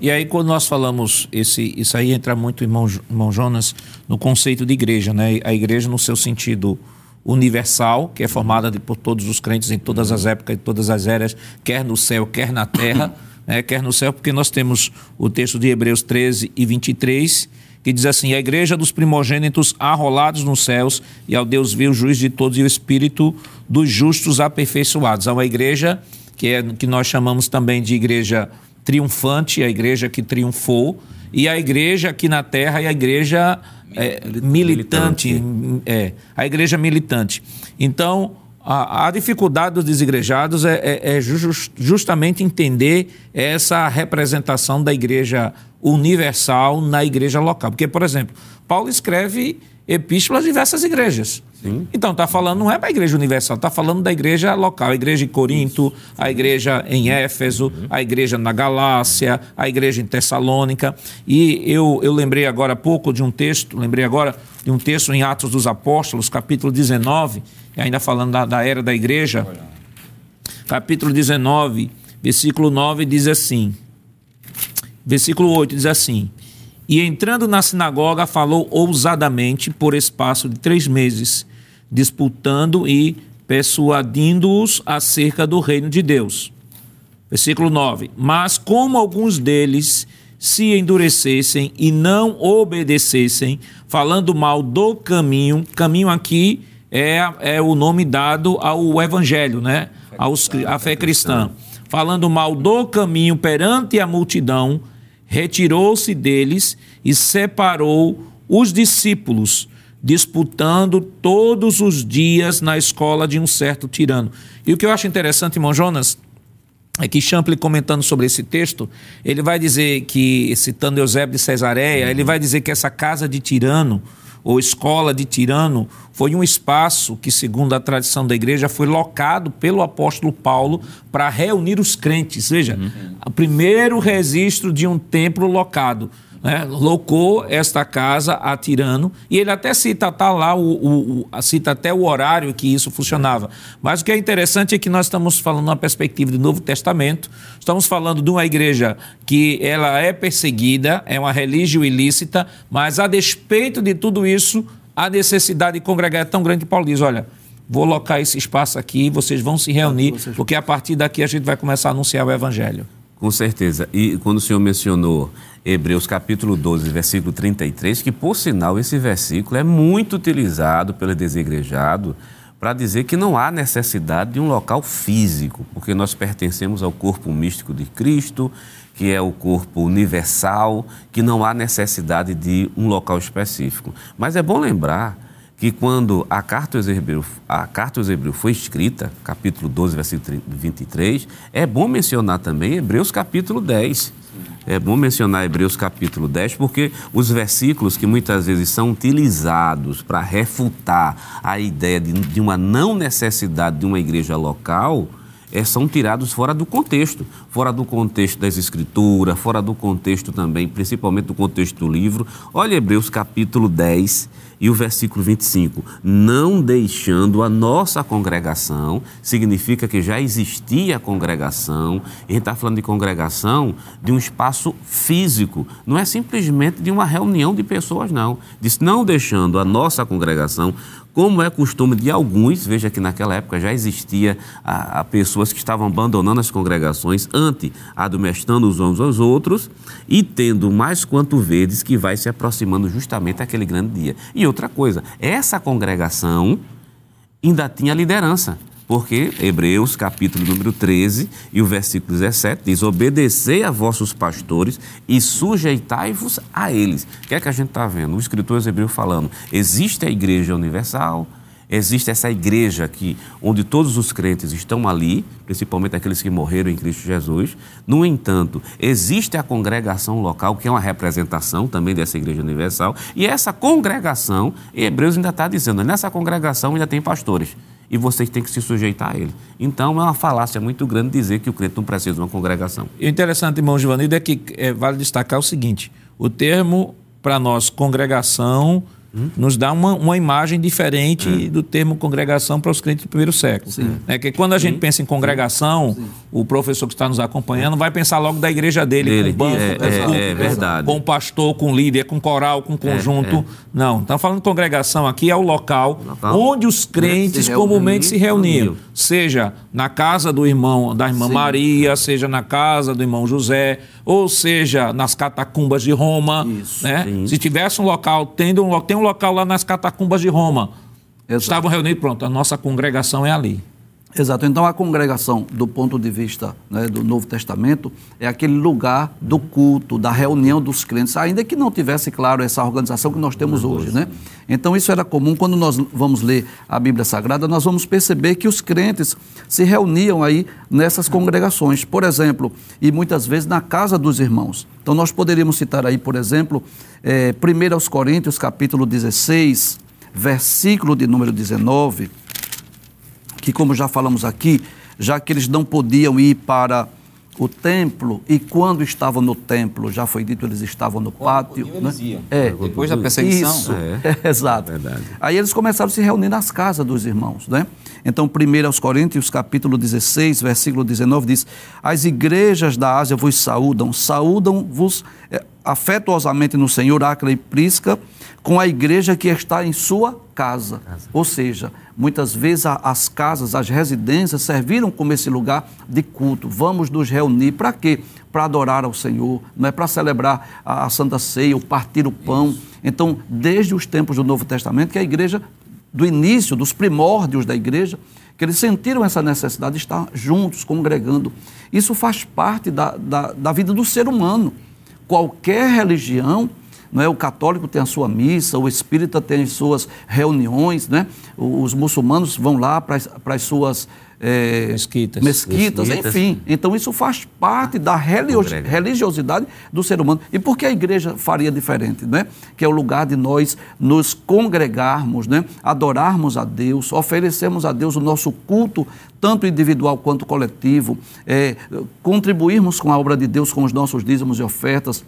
[SPEAKER 1] E aí, quando nós falamos, esse, isso aí entra muito, irmão, irmão Jonas, no conceito de igreja, né? A igreja no seu sentido universal, que é formada de- por todos os crentes em todas as épocas, em todas as eras, quer no céu, quer na terra, né? quer no céu, porque nós temos o texto de Hebreus 13 e 23, que diz assim: A igreja dos primogênitos arrolados nos céus, e ao Deus viu, juiz de todos, e o espírito dos justos aperfeiçoados. É uma igreja que, é, que nós chamamos também de igreja triunfante, a igreja que triunfou, e a igreja aqui na terra é a igreja é, militante, é, a igreja militante. Então, a, a dificuldade dos desigrejados é, é- é jus- justamente entender essa representação da igreja universal na igreja local. Porque, por exemplo, Paulo escreve epístolas a diversas igrejas. Então, está falando, não é para a igreja universal, está falando da igreja local, a igreja em Corinto, a igreja em Éfeso, a igreja na Galácia, a igreja em Tessalônica. E eu, eu lembrei agora há pouco de um texto, lembrei agora de um texto em Atos dos Apóstolos, capítulo 19, e ainda falando da, da era da igreja, capítulo 19, versículo 9, diz assim: Versículo 8 diz assim: E entrando na sinagoga, falou ousadamente por espaço de três meses, disputando e persuadindo-os acerca do reino de Deus. Versículo 9: Mas como alguns deles se endurecessem e não obedecessem, falando mal do caminho, caminho aqui é, é o nome dado ao evangelho, né? Aos, à fé cristã. Falando mal do caminho perante a multidão, retirou-se deles e separou os discípulos, disputando todos os dias na escola de um certo tirano. E o que eu acho interessante, irmão Jonas, é que Champlin comentando sobre esse texto, ele vai dizer que, citando Eusébio de Cesareia, ele vai dizer que essa casa de tirano, ou escola de tirano, foi um espaço que, segundo a tradição da igreja, foi locado pelo apóstolo Paulo para reunir os crentes. Veja, uhum. o primeiro registro de um templo locado né, locou esta casa a Tirano, e ele até cita tá lá o, o, o, cita até o horário que isso funcionava. Mas o que é interessante é que nós estamos falando uma perspectiva do Novo Testamento, estamos falando de uma igreja que ela é perseguida, é uma religião ilícita, mas a despeito de tudo isso, a necessidade de congregar é tão grande que Paulo diz, olha, vou locar esse espaço aqui, vocês vão se reunir, porque a partir daqui a gente vai começar a anunciar o evangelho.
[SPEAKER 3] Com certeza. E quando o senhor mencionou Hebreus capítulo 12, versículo 33, que por sinal esse versículo é muito utilizado pelo desigrejados para dizer que não há necessidade de um local físico, porque nós pertencemos ao corpo místico de Cristo, que é o corpo universal, que não há necessidade de um local específico. Mas é bom lembrar que quando a carta aos Hebreus, a carta aos Hebreus foi escrita, capítulo 12, versículo 23, é bom mencionar também Hebreus capítulo 10 é bom mencionar Hebreus capítulo 10, porque os versículos que muitas vezes são utilizados para refutar a ideia de, de, uma não necessidade de uma igreja local é, são tirados fora do contexto, fora do contexto das escrituras, fora do contexto também, principalmente do contexto do livro. Olha Hebreus capítulo 10, e o versículo 25, não deixando a nossa congregação, significa que já existia a congregação, e a gente está falando de congregação de um espaço físico, não é simplesmente de uma reunião de pessoas, não. Diz, não deixando a nossa congregação como é costume de alguns, veja que naquela época já existia a, a pessoas que estavam abandonando as congregações, ante adumestando os uns aos outros e tendo mais quanto vedes que vai se aproximando justamente aquele grande dia. E outra coisa, essa congregação ainda tinha liderança. Porque Hebreus, capítulo número 13 e o versículo 17 diz: Obedecei a vossos pastores e sujeitai-vos a eles. O que é que a gente está vendo? O escritor Hebreu falando: existe a igreja universal, existe essa igreja aqui, onde todos os crentes estão ali, principalmente aqueles que morreram em Cristo Jesus. No entanto, existe a congregação local, que é uma representação também dessa igreja universal, e essa congregação, Hebreus ainda está dizendo, nessa congregação ainda tem pastores e você tem que se sujeitar a ele. Então é uma falácia muito grande dizer que o crente não precisa de uma congregação.
[SPEAKER 1] E o interessante, irmão Givanildo, é que é, vale destacar o seguinte: o termo para nós congregação Hum? nos dá uma, uma imagem diferente é. do termo congregação para os crentes do primeiro século. Sim. É que quando a gente Sim. pensa em congregação, Sim. o professor que está nos acompanhando vai pensar logo da igreja dele, dele. com banco, é,
[SPEAKER 3] é, com, é, verdade.
[SPEAKER 1] com pastor, com líder, com coral, com conjunto. É, é. Não, estamos falando de congregação aqui é o local, local. onde os crentes se comumente se reuniam, seja na casa do irmão, da irmã Maria, seja na casa do irmão José, ou seja nas catacumbas de Roma. Isso. Né? Se tivesse um local, tendo um, tem um local lá nas catacumbas de Roma. Exato. Estavam reunidos, pronto, a nossa congregação é ali.
[SPEAKER 4] Exato. Então, a congregação, do ponto de vista né, do Novo Testamento, é aquele lugar do culto, da reunião dos crentes, ainda que não tivesse, claro, essa organização que nós temos hoje. Né? Então, isso era comum. Quando nós vamos ler a Bíblia Sagrada, nós vamos perceber que os crentes se reuniam aí nessas congregações. Por exemplo, e muitas vezes na casa dos irmãos. Então, nós poderíamos citar aí, por exemplo, é, 1 Coríntios, capítulo 16, versículo de número 19 que, como já falamos aqui, já que eles não podiam ir para o templo e quando estavam no templo, já foi dito, eles estavam no pátio. Né?
[SPEAKER 2] É, Depois da perseguição.
[SPEAKER 4] Isso, é. [laughs] É, exato. Verdade. Aí eles começaram a se reunir nas casas dos irmãos. Né? Então, 1 aos Coríntios, capítulo 16, versículo 19, diz: As igrejas da Ásia vos saúdam, saúdam-vos é, afetuosamente no Senhor, Acra e Prisca, com a igreja que está em sua casa. casa. Ou seja, muitas vezes as casas, as residências serviram como esse lugar de culto. Vamos nos reunir para quê? Para adorar ao Senhor, não é para celebrar a, Santa Ceia, o partir o pão. Isso. Então, desde os tempos do Novo Testamento, que a igreja, do início, dos primórdios da igreja, que eles sentiram essa necessidade de estar juntos, congregando. Isso faz parte da, da, da vida do ser humano. Qualquer religião não é? O católico tem a sua missa, o espírita tem as suas reuniões, né? Os muçulmanos vão lá para as suas é,
[SPEAKER 1] Mesquitas.
[SPEAKER 4] mesquitas,
[SPEAKER 3] Mesquitas.
[SPEAKER 4] enfim. Então isso faz parte da religiosidade do ser humano. E por que a igreja faria diferente, né? Que é o lugar de nós nos congregarmos, né? Adorarmos a Deus, oferecermos a Deus o nosso culto, tanto individual quanto coletivo, é, contribuirmos com a obra de Deus com os nossos dízimos e ofertas,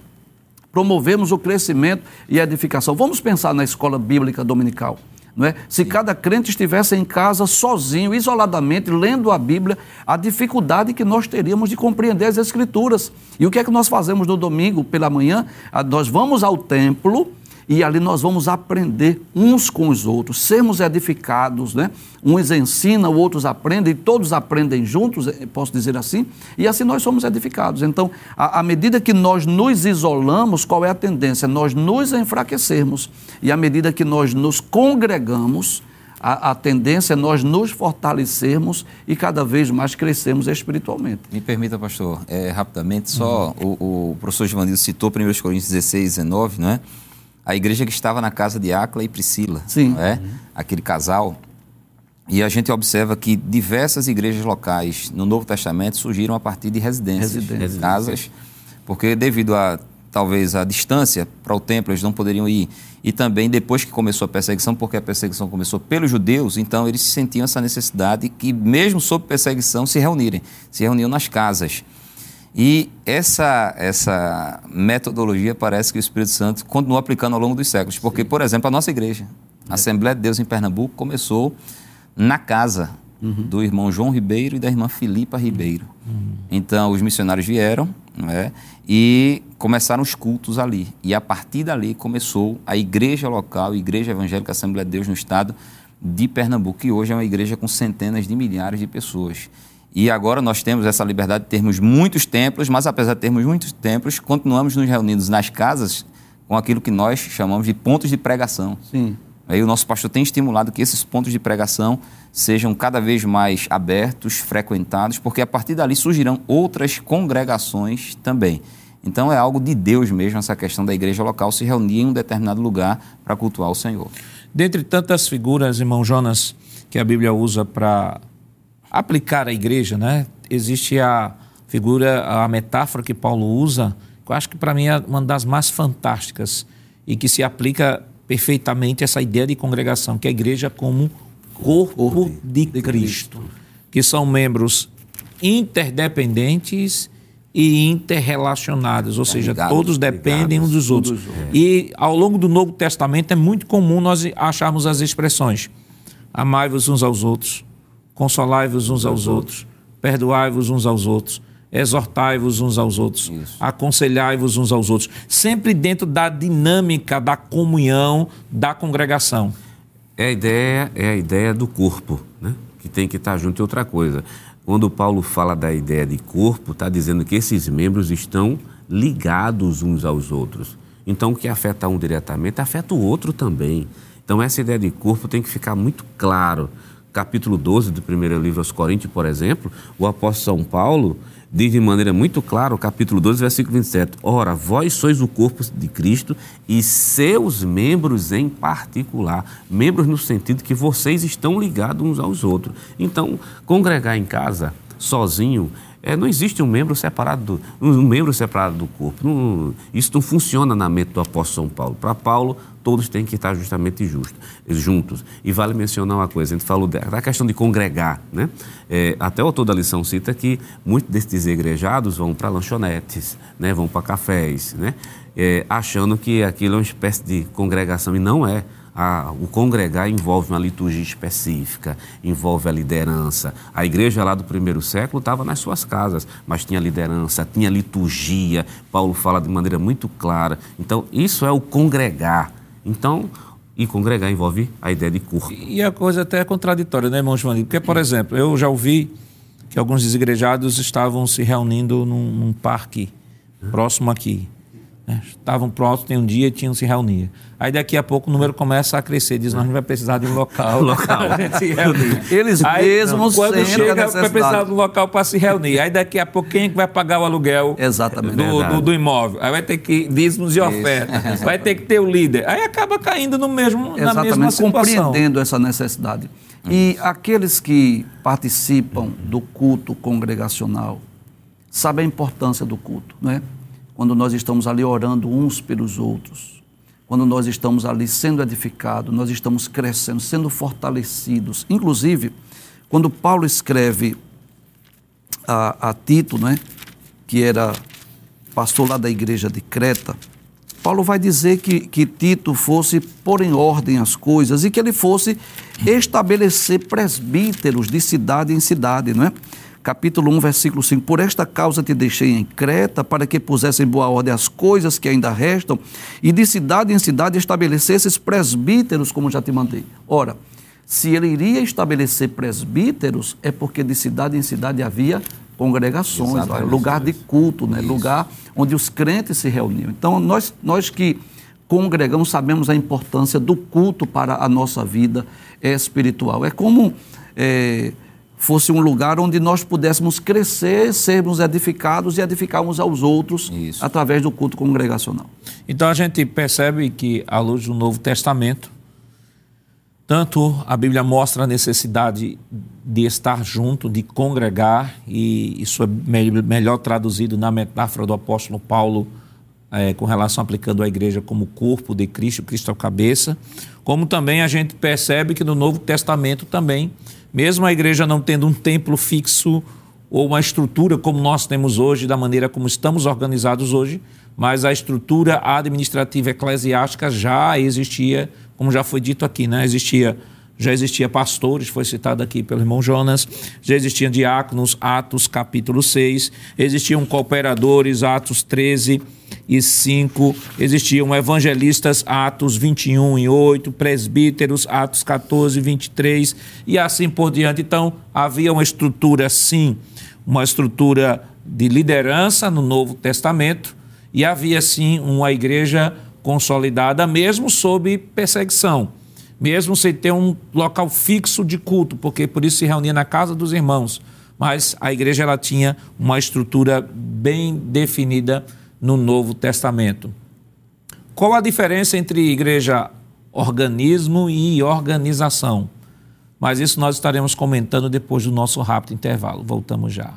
[SPEAKER 4] promovemos o crescimento e a edificação. Vamos pensar na escola bíblica dominical. Não é? Se cada crente estivesse em casa sozinho, isoladamente, lendo a Bíblia, a dificuldade que nós teríamos de compreender as Escrituras. E o que é que nós fazemos no domingo pela manhã? Ah, Nós vamos ao templo e ali nós vamos aprender uns com os outros, sermos edificados, né? Uns ensinam, outros aprendem, e todos aprendem juntos, eh, posso dizer assim, e assim nós somos edificados. Então, à medida que nós nos isolamos, qual é a tendência? Nós nos enfraquecermos. E à medida que nós nos congregamos, a, a tendência é nós nos fortalecermos e cada vez mais crescermos espiritualmente.
[SPEAKER 2] Me permita, pastor, é, rapidamente, só o, o professor Givanildo citou 1 Coríntios 16, 19, não é? A igreja que estava na casa de Acla e Priscila,
[SPEAKER 4] Sim.
[SPEAKER 2] é? Aquele casal. E a gente observa que diversas igrejas locais no Novo Testamento surgiram a partir de residências,
[SPEAKER 4] Residências.
[SPEAKER 2] casas, porque devido a talvez a distância para o templo eles não poderiam ir. E também depois que começou a perseguição, porque a perseguição começou pelos judeus, então eles sentiam essa necessidade que mesmo sob perseguição se reunirem, se reuniam nas casas. E essa, essa metodologia parece que o Espírito Santo continuou aplicando ao longo dos séculos. Porque, por exemplo, a nossa igreja, a Assembleia de Deus em Pernambuco, começou na casa do irmão João Ribeiro e da irmã Filipa Ribeiro. Então, os missionários vieram é? e começaram os cultos ali. E a partir dali começou a igreja local, a Igreja Evangélica Assembleia de Deus no estado de Pernambuco, que hoje é uma igreja com centenas de milhares de pessoas. E agora nós temos essa liberdade de termos muitos templos, mas apesar de termos muitos templos, continuamos nos reunindo nas casas com aquilo que nós chamamos de pontos de pregação.
[SPEAKER 4] Sim.
[SPEAKER 2] Aí o nosso pastor tem estimulado que esses pontos de pregação sejam cada vez mais abertos, frequentados, porque a partir dali surgirão outras congregações também. Então é algo de Deus mesmo essa questão da igreja local se reunir em um determinado lugar para cultuar o Senhor.
[SPEAKER 1] Dentre tantas figuras, irmão Jonas, que a Bíblia usa para aplicar a igreja, né? Existe a figura, a metáfora que Paulo usa, que eu acho que para mim é uma das mais fantásticas e que se aplica perfeitamente essa ideia de congregação, que é a igreja como corpo de, Cristo, que são membros interdependentes e interrelacionados, ou seja,
[SPEAKER 2] ligados,
[SPEAKER 1] todos dependem uns dos outros. E ao longo do Novo Testamento é muito comum nós acharmos as expressões: amai-vos uns aos outros, consolai-vos uns aos outros, perdoai-vos uns aos outros, exortai-vos uns aos outros, aconselhai-vos uns aos outros, sempre dentro da dinâmica da comunhão da congregação.
[SPEAKER 3] É a ideia, é a ideia do corpo, né? que tem que estar junto. E outra coisa, quando Paulo fala da ideia de corpo, está dizendo que esses membros estão ligados uns aos outros. Então, o que afeta um diretamente, afeta o outro também. Então, essa ideia de corpo tem que ficar muito claro. Capítulo 12 do primeiro livro aos Coríntios, por exemplo, o apóstolo São Paulo diz de maneira muito clara, o capítulo 12, versículo 27, Ora, vós sois o corpo de Cristo e seus membros em particular. Membros no sentido que vocês estão ligados uns aos outros. Então, congregar em casa, sozinho, é, não existe um membro separado do, um membro separado do corpo. Não- isso não funciona na mente do apóstolo São Paulo. Para Paulo, todos têm que estar justamente justo, juntos. E vale mencionar uma coisa, a gente falou da, questão de congregar. Né? É, até o autor da lição cita que muitos desses desigrejados vão para lanchonetes, né? vão para cafés, né? É, achando que aquilo é uma espécie de congregação, e não é. A- o congregar envolve uma liturgia específica, envolve a liderança. A igreja lá do primeiro século estava nas suas casas, mas tinha liderança, tinha liturgia. Paulo fala de maneira muito clara. Então, isso é o congregar. Então, e congregar envolve a ideia de corpo.
[SPEAKER 1] E a coisa até é contraditória, né, irmão João? Porque, por exemplo, eu já ouvi que alguns desigrejados estavam se reunindo num, num parque próximo aqui. Né? Estavam prontos, tem um dia, tinham se reunir. Aí daqui a pouco o número começa a crescer, diz, nós não vai precisar de um local. [laughs] local. [laughs] se reunir.
[SPEAKER 4] Eles
[SPEAKER 1] Aí,
[SPEAKER 4] mesmos
[SPEAKER 1] Quando chega, vai precisar de um local para se reunir. Aí daqui a pouco, quem é que vai pagar o aluguel
[SPEAKER 4] Exatamente.
[SPEAKER 1] do, do, do imóvel? Aí vai ter que, dízimos e ofertas. [laughs] Vai ter que ter o líder. Aí acaba caindo no mesmo, na mesma
[SPEAKER 4] Exatamente,
[SPEAKER 1] situação.
[SPEAKER 4] compreendendo essa necessidade. E aqueles que participam do culto congregacional sabem a importância do culto, não é? Quando nós estamos ali orando uns pelos outros, quando nós estamos ali sendo edificados, nós estamos crescendo, sendo fortalecidos. Inclusive, quando Paulo escreve a, a Tito, né, que era pastor lá da igreja de Creta, Paulo vai dizer que, que Tito fosse pôr em ordem as coisas e que ele fosse estabelecer presbíteros de cidade em cidade, não é? Capítulo 1, versículo 5. Por esta causa te deixei em Creta, para que pusesse em boa ordem as coisas que ainda restam, e de cidade em cidade estabelecesses presbíteros, como já te mandei. Ora, se ele iria estabelecer presbíteros, é porque de cidade em cidade havia congregações,
[SPEAKER 2] Exatamente.
[SPEAKER 4] lugar de culto, né? lugar onde os crentes se reuniam. Então, nós, nós que congregamos sabemos a importância do culto para a nossa vida espiritual. É como é, fosse um lugar onde nós pudéssemos crescer, sermos edificados e edificarmos aos outros
[SPEAKER 2] Isso.
[SPEAKER 4] através do culto congregacional.
[SPEAKER 1] Então a gente percebe que, à luz do Novo Testamento, tanto a Bíblia mostra a necessidade de estar junto, de congregar, e isso é me- melhor traduzido na metáfora do apóstolo Paulo eh, com relação aplicando a igreja como corpo de Cristo, Cristo é o cabeça, como também a gente percebe que no Novo Testamento também, mesmo a igreja não tendo um templo fixo ou uma estrutura como nós temos hoje, da maneira como estamos organizados hoje, mas a estrutura administrativa eclesiástica já existia, como já foi dito aqui, né? Existia, já existia pastores, foi citado aqui pelo irmão Jonas, já existiam diáconos, Atos capítulo 6, existiam cooperadores, Atos 13 e 5, existiam evangelistas, Atos 21 e 8, presbíteros, Atos 14 e 23 e assim por diante. Então, havia uma estrutura, sim, uma estrutura de liderança no Novo Testamento e havia, sim, uma igreja consolidada, mesmo sob perseguição, mesmo sem ter um local fixo de culto, porque por isso se reunia na casa dos irmãos. Mas a igreja ela tinha uma estrutura bem definida no Novo Testamento. Qual a diferença entre igreja organismo e organização? Mas isso nós estaremos comentando depois do nosso rápido intervalo. Voltamos já.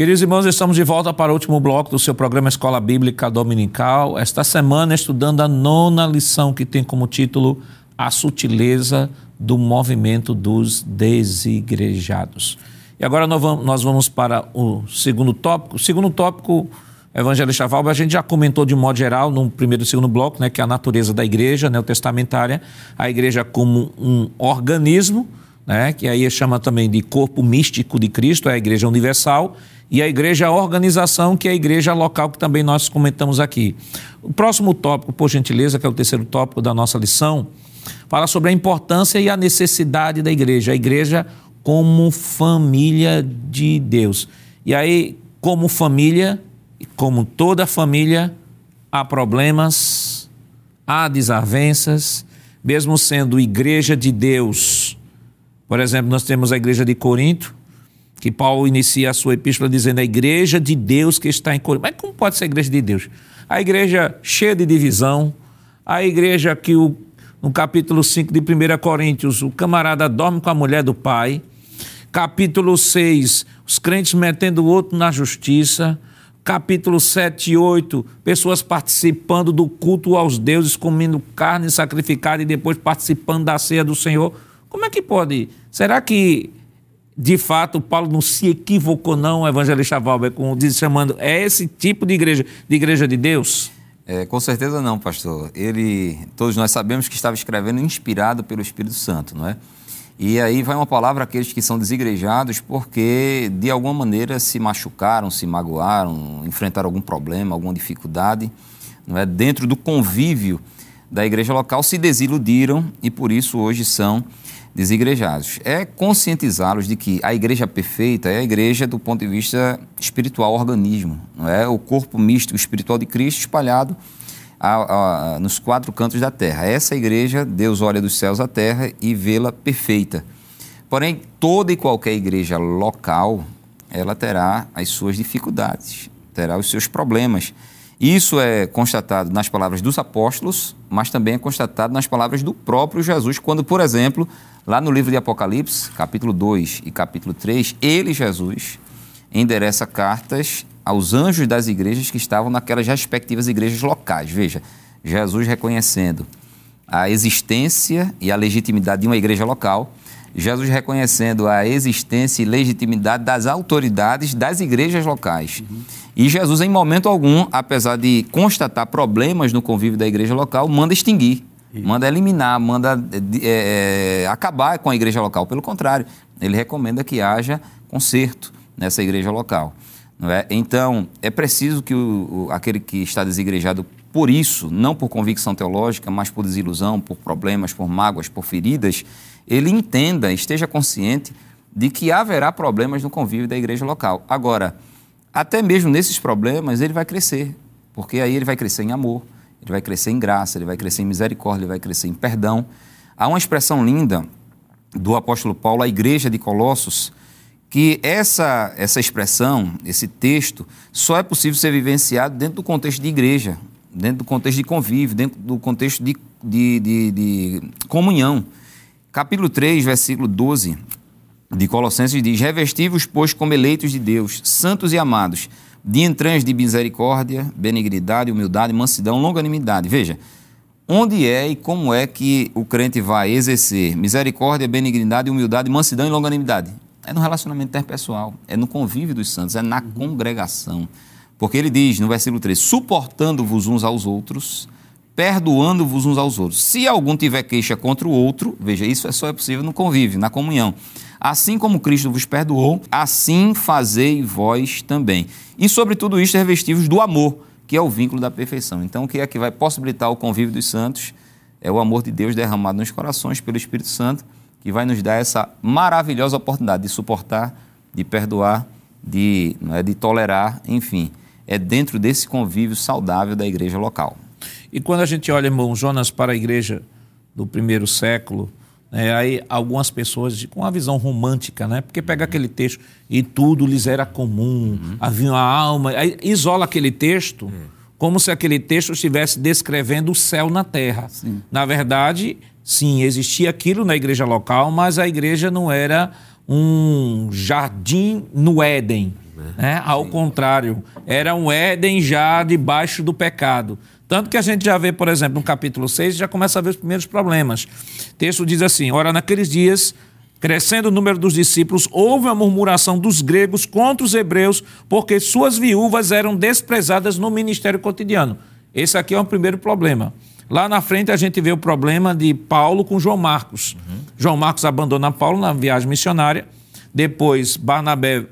[SPEAKER 1] Queridos irmãos, estamos de volta para o último bloco do seu programa Escola Bíblica Dominical. Esta semana, estudando a nona lição que tem como título A Sutileza do Movimento dos Desigrejados. E agora nós vamos, para o segundo tópico. O segundo tópico, Evangelista Valber, a gente já comentou de modo geral no primeiro e segundo bloco, né, que é a natureza da igreja neotestamentária, a igreja como um organismo, né, que aí chama também de corpo místico de Cristo, é a igreja universal, e a igreja organização, que é a igreja local, que também nós comentamos aqui. O próximo tópico, por gentileza, que é o terceiro tópico da nossa lição, fala sobre a importância e a necessidade da igreja, a igreja como família de Deus. E aí, como família, como toda família, há problemas, há desavenças, mesmo sendo igreja de Deus. Por exemplo, nós temos a igreja de Corinto, que Paulo inicia a sua epístola dizendo a igreja de Deus que está em Corinto. Mas como pode ser a igreja de Deus? A igreja cheia de divisão, a igreja que o, no capítulo 5 de 1 Coríntios, o camarada dorme com a mulher do pai. Capítulo 6, os crentes metendo o outro na justiça. Capítulo 7 e 8, pessoas participando do culto aos deuses, comendo carne sacrificada e depois participando da ceia do Senhor. Como é que pode? Será que de fato, Paulo não se equivocou, não, evangelista Valber, com diz, chamando, é esse tipo de igreja, de igreja de Deus?
[SPEAKER 2] É, com certeza não, pastor. Ele, todos nós sabemos que estava escrevendo inspirado pelo Espírito Santo, não é? E aí vai uma palavra àqueles que são desigrejados porque, de alguma maneira, se machucaram, se magoaram, enfrentaram algum problema, alguma dificuldade, não é? Dentro do convívio da igreja local se desiludiram e por isso hoje são desigrejados. É conscientizá-los de que a igreja perfeita é a igreja do ponto de vista espiritual, organismo, não é o corpo místico espiritual de Cristo espalhado a, a, nos quatro cantos da terra. Essa igreja, Deus olha dos céus à terra e vê-la perfeita. Porém, toda e qualquer igreja local, ela terá as suas dificuldades, terá os seus problemas. Isso é constatado nas palavras dos apóstolos, mas também é constatado nas palavras do próprio Jesus, quando, por exemplo, lá no livro de Apocalipse, capítulo 2 e capítulo 3, ele, Jesus, endereça cartas aos anjos das igrejas que estavam naquelas respectivas igrejas locais. Veja, Jesus reconhecendo a existência e a legitimidade de uma igreja local, Jesus reconhecendo a existência e legitimidade das autoridades das igrejas locais. Uhum. E Jesus, em momento algum, apesar de constatar problemas no convívio da igreja local, manda extinguir, Isso. manda eliminar, manda é, acabar com a igreja local. Pelo contrário, ele recomenda que haja conserto nessa igreja local. É? Então, é preciso que o, o, aquele que está desigrejado por isso, não por convicção teológica, mas por desilusão, por problemas, por mágoas, por feridas, ele entenda, esteja consciente de que haverá problemas no convívio da igreja local. Agora, até mesmo nesses problemas, ele vai crescer, porque aí ele vai crescer em amor, ele vai crescer em graça, ele vai crescer em misericórdia, ele vai crescer em perdão. Há uma expressão linda do apóstolo Paulo à igreja de Colossos, que essa, essa expressão, esse texto, só é possível ser vivenciado dentro do contexto de igreja, dentro do contexto de convívio, dentro do contexto de, de, de, de comunhão. Capítulo 3, versículo 12 de Colossenses diz: Revestivos, pois, como eleitos de Deus, santos e amados, de entranhas de misericórdia, benignidade, humildade, mansidão, longanimidade. Veja, onde é e como é que o crente vai exercer misericórdia, benignidade, humildade, mansidão e longanimidade? É no relacionamento interpessoal, é no convívio dos santos, é na congregação. Porque ele diz no versículo 3: suportando-vos uns aos outros, perdoando-vos uns aos outros. Se algum tiver queixa contra o outro, veja, isso é só é possível no convívio, na comunhão. Assim como Cristo vos perdoou, assim fazei vós também. E sobre tudo isto revestivos do amor, que é o vínculo da perfeição. Então, o que é que vai possibilitar o convívio dos santos? É o amor de Deus derramado nos corações pelo Espírito Santo, que vai nos dar essa maravilhosa oportunidade de suportar, de perdoar, de, não é, de tolerar, enfim. É dentro desse convívio saudável da igreja local.
[SPEAKER 1] E quando a gente olha, irmão Jonas, para a igreja do primeiro século, é, aí algumas pessoas com uma visão romântica, né? Porque pega aquele texto e tudo lhes era comum, uhum. havia uma alma, aí isola aquele texto uhum. como se aquele texto estivesse descrevendo o céu na terra. Sim. Na verdade, sim, existia aquilo na igreja local, mas a igreja não era um jardim no Éden. É, né? Ao contrário, era um Éden já debaixo do pecado. Tanto que a gente já vê, por exemplo, no capítulo 6, já começa a ver os primeiros problemas. O texto diz assim: Ora, naqueles dias, crescendo o número dos discípulos, houve uma murmuração dos gregos contra os hebreus, porque suas viúvas eram desprezadas no ministério cotidiano. Esse aqui é o primeiro problema. Lá na frente a gente vê o problema de Paulo com João Marcos. Uhum. João Marcos abandona Paulo na viagem missionária. Depois Barnabé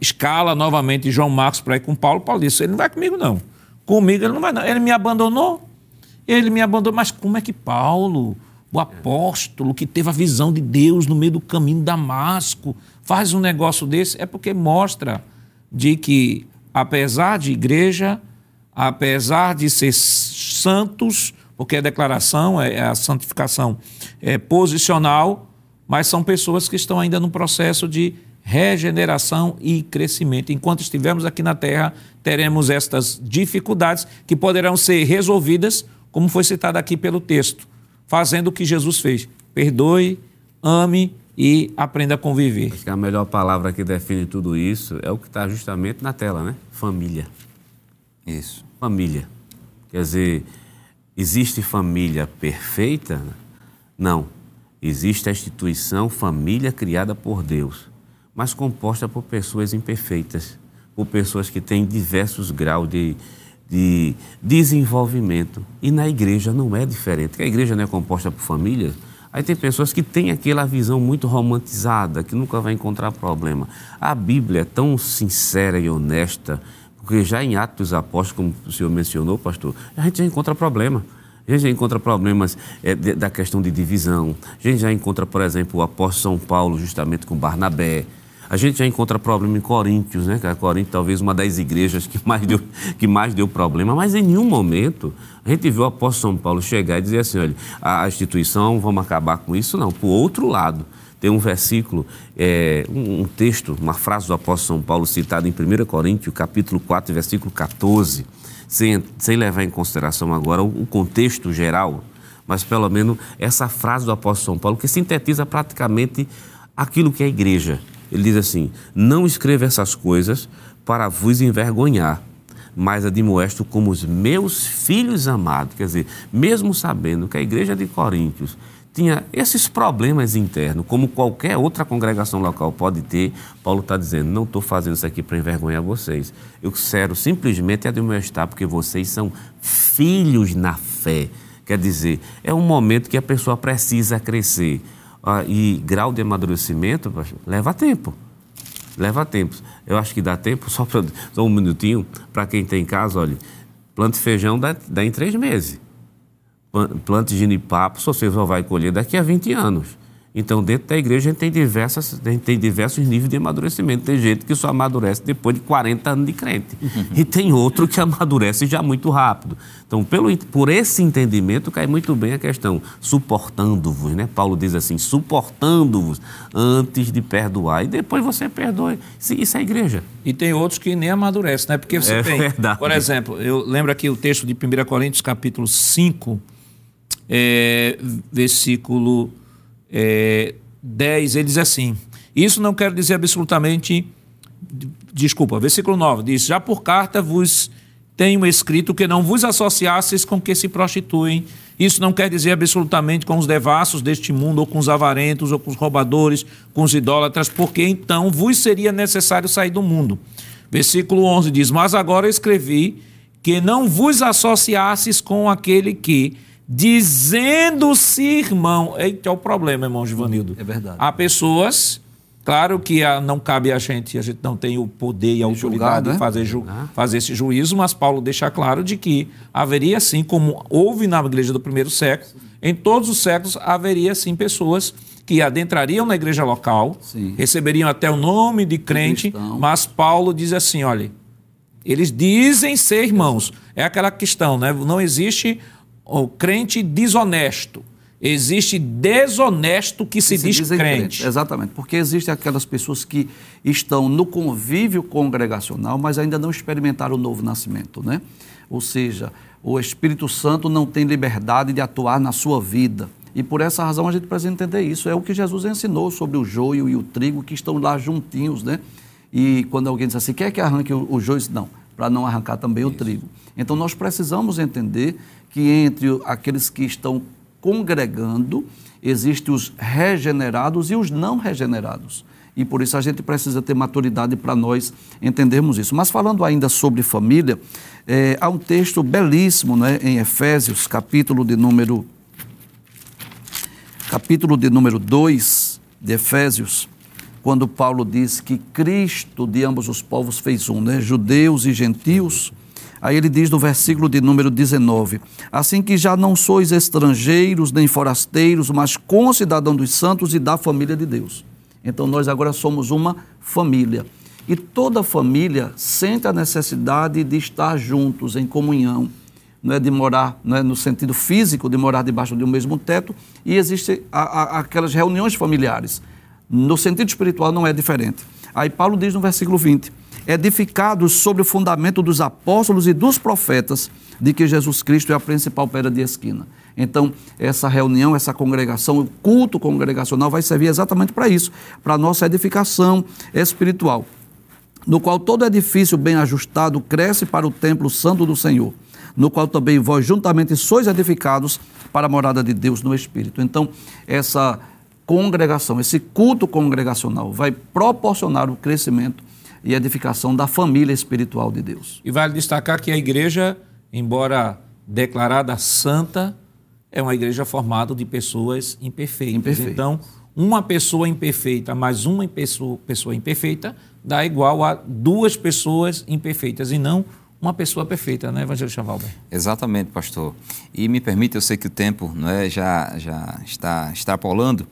[SPEAKER 1] escala novamente João Marcos para ir com Paulo. Paulo disse: ele não vai comigo, não. Comigo ele não vai, não. Ele me abandonou. Ele me abandonou. Mas como é que Paulo, o apóstolo que teve a visão de Deus no meio do caminho de Damasco, faz um negócio desse? É porque mostra de que, apesar de igreja, apesar de ser santos, porque a declaração, é a santificação é posicional, mas são pessoas que estão ainda no processo de regeneração e crescimento. Enquanto estivermos aqui na Terra, teremos estas dificuldades que poderão ser resolvidas, como foi citado aqui pelo texto, fazendo o que Jesus fez. Perdoe, ame e aprenda a conviver.
[SPEAKER 3] Acho que a melhor palavra que define tudo isso é o que está justamente na tela, né? Família.
[SPEAKER 2] Isso.
[SPEAKER 3] Família. Quer dizer, existe família perfeita? Não. Existe a instituição família criada por Deus mas composta por pessoas imperfeitas, por pessoas que têm diversos graus de, de desenvolvimento. E na igreja não é diferente, porque a igreja não é composta por famílias. Aí tem pessoas que têm aquela visão muito romantizada, que nunca vai encontrar problema. A Bíblia é tão sincera e honesta, porque já em Atos dos Apóstolos, como o senhor mencionou, pastor, a gente já encontra problema A gente já encontra problemas é, da questão de divisão. A gente já encontra, por exemplo, o apóstolo São Paulo justamente com Barnabé. A gente já encontra problema em Coríntios, né? A Coríntios talvez uma das igrejas que mais deu, que mais deu problema, mas em nenhum momento a gente viu o apóstolo São Paulo chegar e dizer assim, olha, a instituição, vamos acabar com isso, não. Por outro lado, tem um versículo, é, um, texto, uma frase do apóstolo São Paulo citada em 1 Coríntios, capítulo 4, versículo 14, sem, sem levar em consideração agora o, o contexto geral, mas pelo menos essa frase do apóstolo São Paulo que sintetiza praticamente aquilo que é a igreja. Ele diz assim: Não escreva essas coisas para vos envergonhar, mas admoesto como os meus filhos amados. Quer dizer, mesmo sabendo que a igreja de Coríntios tinha esses problemas internos, como qualquer outra congregação local pode ter, Paulo está dizendo: não estou fazendo isso aqui para envergonhar vocês. Eu quero simplesmente admoestar, porque vocês são filhos na fé. Quer dizer, é um momento que a pessoa precisa crescer ah, e grau de amadurecimento leva tempo. Leva tempo. Eu acho que dá tempo, só, pra, [laughs] só um minutinho, para quem tem casa, olha, plante feijão dá, dá em três meses. Plante ginipapo, você só vai colher daqui a 20 anos. Então, dentro da igreja, a gente tem, diversas, a gente tem diversos níveis de amadurecimento. Tem gente que só amadurece depois de 40 anos de crente. Uhum. E tem outro que [laughs] amadurece já muito rápido. Então, pelo, por esse entendimento, cai muito bem a questão. Suportando-vos, né? Paulo diz assim, suportando-vos antes de perdoar. E depois você perdoa. Isso é igreja.
[SPEAKER 1] E tem outros que nem amadurecem, né? Porque você é tem, verdade. por exemplo, eu lembro aqui o texto de 1 Coríntios, capítulo 5, é, versículo é, 10, ele diz assim: Isso não quer dizer absolutamente. Desculpa, versículo 9 diz: Já por carta vos tenho escrito que não vos associasseis com que se prostituem. Isso não quer dizer absolutamente com os devassos deste mundo, ou com os avarentos, ou com os roubadores, com os idólatras, porque então vos seria necessário sair do mundo. Versículo 11 diz: Mas agora escrevi que não vos associasseis com aquele que dizendo-se irmão. Eita, é o problema, irmão Givanildo.
[SPEAKER 4] É verdade.
[SPEAKER 1] Há pessoas, claro que não cabe a gente, a gente não tem o poder e a autoridade né? de fazer, ju fazer esse juízo, mas Paulo deixa claro de que haveria sim, como houve na igreja do primeiro século, em todos os séculos haveria sim pessoas que adentrariam na igreja local, sim. receberiam até o nome de crente, mas Paulo diz assim, olha, eles dizem ser irmãos. É aquela questão, né? Não existe o crente desonesto. Existe desonesto que se, se diz crente. crente.
[SPEAKER 4] Exatamente, porque existem aquelas pessoas que estão no convívio congregacional, mas ainda não experimentaram o novo nascimento, né? Ou seja, o Espírito Santo não tem liberdade de atuar na sua vida. E por essa razão a gente precisa entender isso. É o que Jesus ensinou sobre o joio e o trigo que estão lá juntinhos, né? E quando alguém diz assim, quer que arranque o, o joio? Não, para não arrancar também isso. o trigo. Então nós precisamos entender que entre aqueles que estão congregando, existem os regenerados e os não regenerados. E por isso a gente precisa ter maturidade para nós entendermos isso. Mas falando ainda sobre família, é, há um texto belíssimo né, em Efésios, capítulo de número capítulo de número 2 de Efésios, quando Paulo diz que Cristo de ambos os povos fez um, né? judeus e gentios, Aí ele diz no versículo de número 19: Assim que já não sois estrangeiros nem forasteiros, mas concidadão dos santos e da família de Deus. Então nós agora somos uma família. E toda família sente a necessidade de estar juntos, em comunhão, não é de morar, não é no sentido físico, de morar debaixo de um mesmo teto, e existem aquelas reuniões familiares. No sentido espiritual não é diferente. Aí Paulo diz no versículo 20: edificados sobre o fundamento dos apóstolos e dos profetas, de que Jesus Cristo é a principal pedra de esquina. Então, essa reunião, essa congregação, o culto congregacional vai servir exatamente para isso, para a nossa edificação espiritual, no qual todo edifício bem ajustado cresce para o templo santo do Senhor, no qual também vós juntamente sois edificados para a morada de Deus no Espírito. Então, essa congregação, esse culto congregacional vai proporcionar o crescimento e edificação da família espiritual de Deus.
[SPEAKER 1] E vale destacar que a igreja, embora declarada santa, é uma igreja formada de pessoas imperfeitas. Imperfeito. Então, uma pessoa imperfeita mais uma pessoa, pessoa imperfeita dá igual a duas pessoas imperfeitas e não uma pessoa perfeita, né, Evangelista Valber?
[SPEAKER 2] Exatamente, pastor. E me permite, eu sei que o tempo não é, já, já está extrapolando,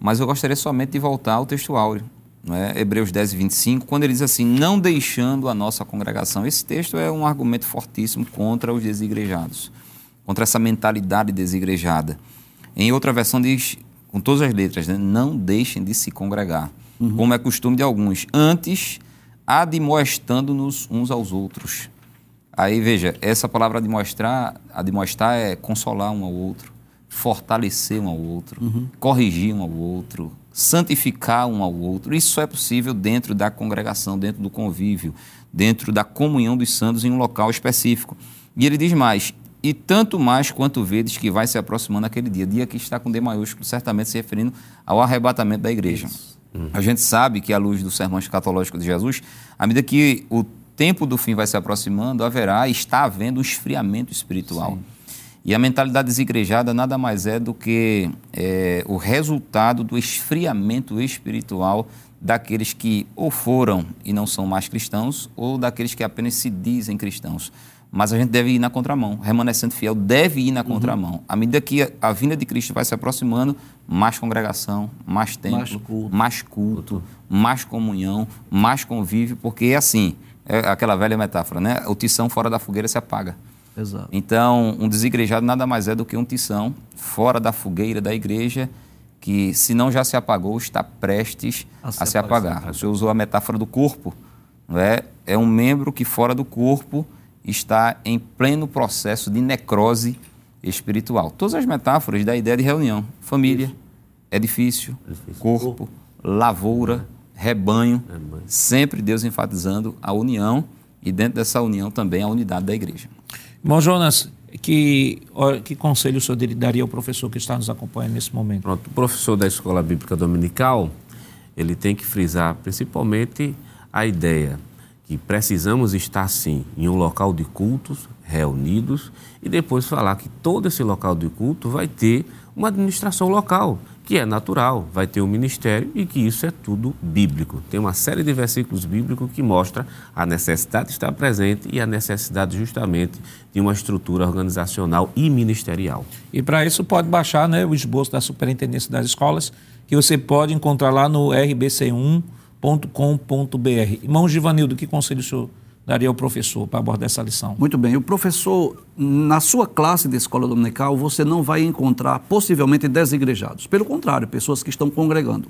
[SPEAKER 2] mas eu gostaria somente de voltar ao texto áureo, não é? Hebreus 10, 25, quando ele diz assim, não deixando a nossa congregação. Esse texto é um argumento fortíssimo contra os desigrejados, contra essa mentalidade desigrejada. Em outra versão diz, com todas as letras, né? não deixem de se congregar, uhum. como é costume de alguns, antes admoestando-nos uns aos outros. Aí veja, essa palavra admoestar, admoestar é consolar um ao outro, fortalecer um ao outro, uhum. corrigir um ao outro, santificar um ao outro. Isso só é possível dentro da congregação, dentro do convívio, dentro da comunhão dos santos em um local específico. E ele diz mais: e tanto mais quanto vedes que vai se aproximando aquele dia. Dia que está com D maiúsculo, certamente se referindo ao arrebatamento da igreja. Uhum. A gente sabe que, à luz do sermão escatológico de Jesus, à medida que o tempo do fim vai se aproximando, haverá e está havendo um esfriamento espiritual. Sim. E a mentalidade desigrejada nada mais é do que é, o resultado do esfriamento espiritual daqueles que ou foram e não são mais cristãos, ou daqueles que apenas se dizem cristãos. Mas a gente deve ir na contramão. O remanescente fiel deve ir na uhum. contramão. Uhum. À medida que a, a, vinda de Cristo vai se aproximando, mais congregação, mais templo, mais culto, mais, culto, mais comunhão, mais convívio, porque é assim, é aquela velha metáfora, né? O tição fora da fogueira se apaga. Exato. Então, um desigrejado nada mais é do que um tição fora da fogueira da igreja, que se não já se apagou, está prestes a se, a se apagar. O senhor usou a metáfora do corpo, não é? É um membro que fora do corpo está em pleno processo de necrose espiritual. Todas as metáforas da ideia de reunião, família, Isso. edifício, edifício, corpo, lavoura, rebanho, rebanho, sempre Deus enfatizando a união e dentro dessa união também a unidade da igreja.
[SPEAKER 1] Irmão Jonas, que, que conselho o senhor daria ao professor que está nos acompanhando nesse momento?
[SPEAKER 3] Pronto, o professor da Escola Bíblica Dominical, ele tem que frisar principalmente a ideia que precisamos estar sim em um local de cultos reunidos e depois falar que todo esse local de culto vai ter uma administração local, que é natural, vai ter um ministério e que isso é tudo bíblico. Tem uma série de versículos bíblicos que mostra a necessidade de estar presente e a necessidade justamente de uma estrutura organizacional e ministerial.
[SPEAKER 1] E para isso pode baixar né, o esboço da Superintendência das Escolas, que você pode encontrar lá no RBC1 com.br. Irmão Givanildo, que conselho o senhor daria ao professor para abordar essa lição?
[SPEAKER 4] Muito bem. O professor, na sua classe de escola dominical, você não vai encontrar possivelmente desigrejados. Pelo contrário, pessoas que estão congregando.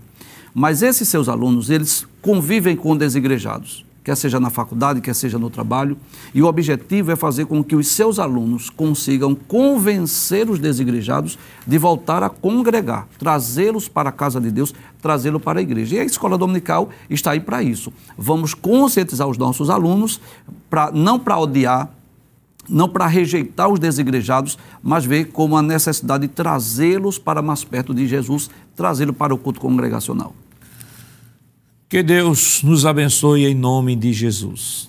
[SPEAKER 4] Mas esses seus alunos, eles convivem com desigrejados quer seja na faculdade, quer seja no trabalho, e o objetivo é fazer com que os seus alunos consigam convencer os desigrejados de voltar a congregar, trazê-los para a casa de Deus, trazê-los para a igreja. E a escola dominical está aí para isso. Vamos conscientizar os nossos alunos, pra, não para odiar, não para rejeitar os desigrejados, mas ver como a necessidade de trazê-los para mais perto de Jesus, trazê-los para o culto congregacional.
[SPEAKER 1] Que Deus nos abençoe em nome de Jesus.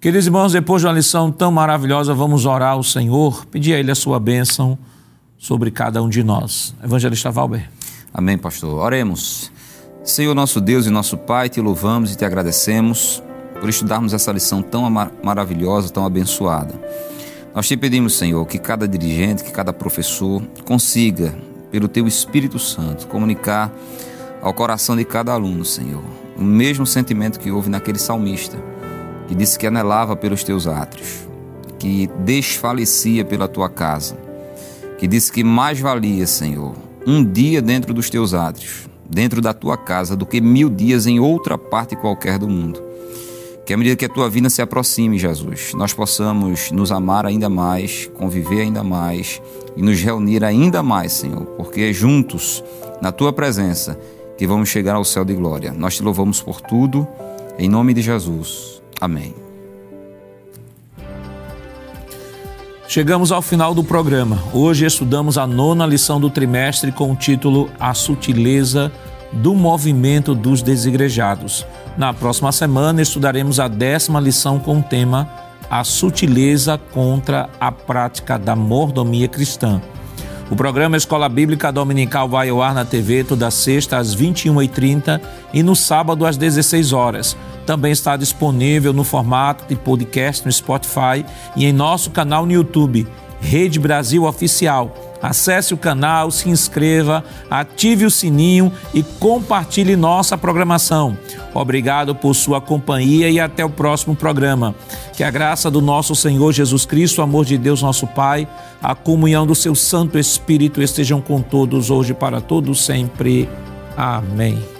[SPEAKER 1] Queridos irmãos, depois de uma lição tão maravilhosa, vamos orar ao Senhor, pedir a Ele a sua bênção sobre cada um de nós. Evangelista Valber.
[SPEAKER 2] Amém, pastor. Oremos. Senhor, nosso Deus e nosso Pai, te louvamos e te agradecemos por estudarmos essa lição tão maravilhosa, tão abençoada. Nós te pedimos, Senhor, que cada dirigente, que cada professor consiga pelo teu Espírito Santo, comunicar ao coração de cada aluno, Senhor, o mesmo sentimento que houve naquele salmista, que disse que anelava pelos teus átrios, que desfalecia pela tua casa, que disse que mais valia, Senhor, um dia dentro dos teus átrios, dentro da tua casa, do que mil dias em outra parte qualquer do mundo. Que à medida que a tua vida se aproxime, Jesus, nós possamos nos amar ainda mais, conviver ainda mais e nos reunir ainda mais, Senhor, porque é juntos, na tua presença, que vamos chegar ao céu de glória. Nós te louvamos por tudo, em nome de Jesus. Amém.
[SPEAKER 1] Chegamos ao final do programa. Hoje estudamos a nona lição do trimestre com o título A Sutileza do Movimento dos Desigrejados. Na próxima semana estudaremos a décima lição com o tema A Sutileza contra a Prática da Mordomia Cristã. O programa Escola Bíblica Dominical vai ao ar na TV toda sexta às 21h30 e no sábado às 16 horas. Também está disponível no formato de podcast no Spotify e em nosso canal no YouTube, Rede Brasil Oficial. Acesse o canal, se inscreva, ative o sininho e compartilhe nossa programação. Obrigado por sua companhia e até o próximo programa. Que a graça do nosso Senhor Jesus Cristo, o amor de Deus, nosso Pai, a comunhão do seu Santo Espírito estejam com todos hoje para todos sempre. Amém.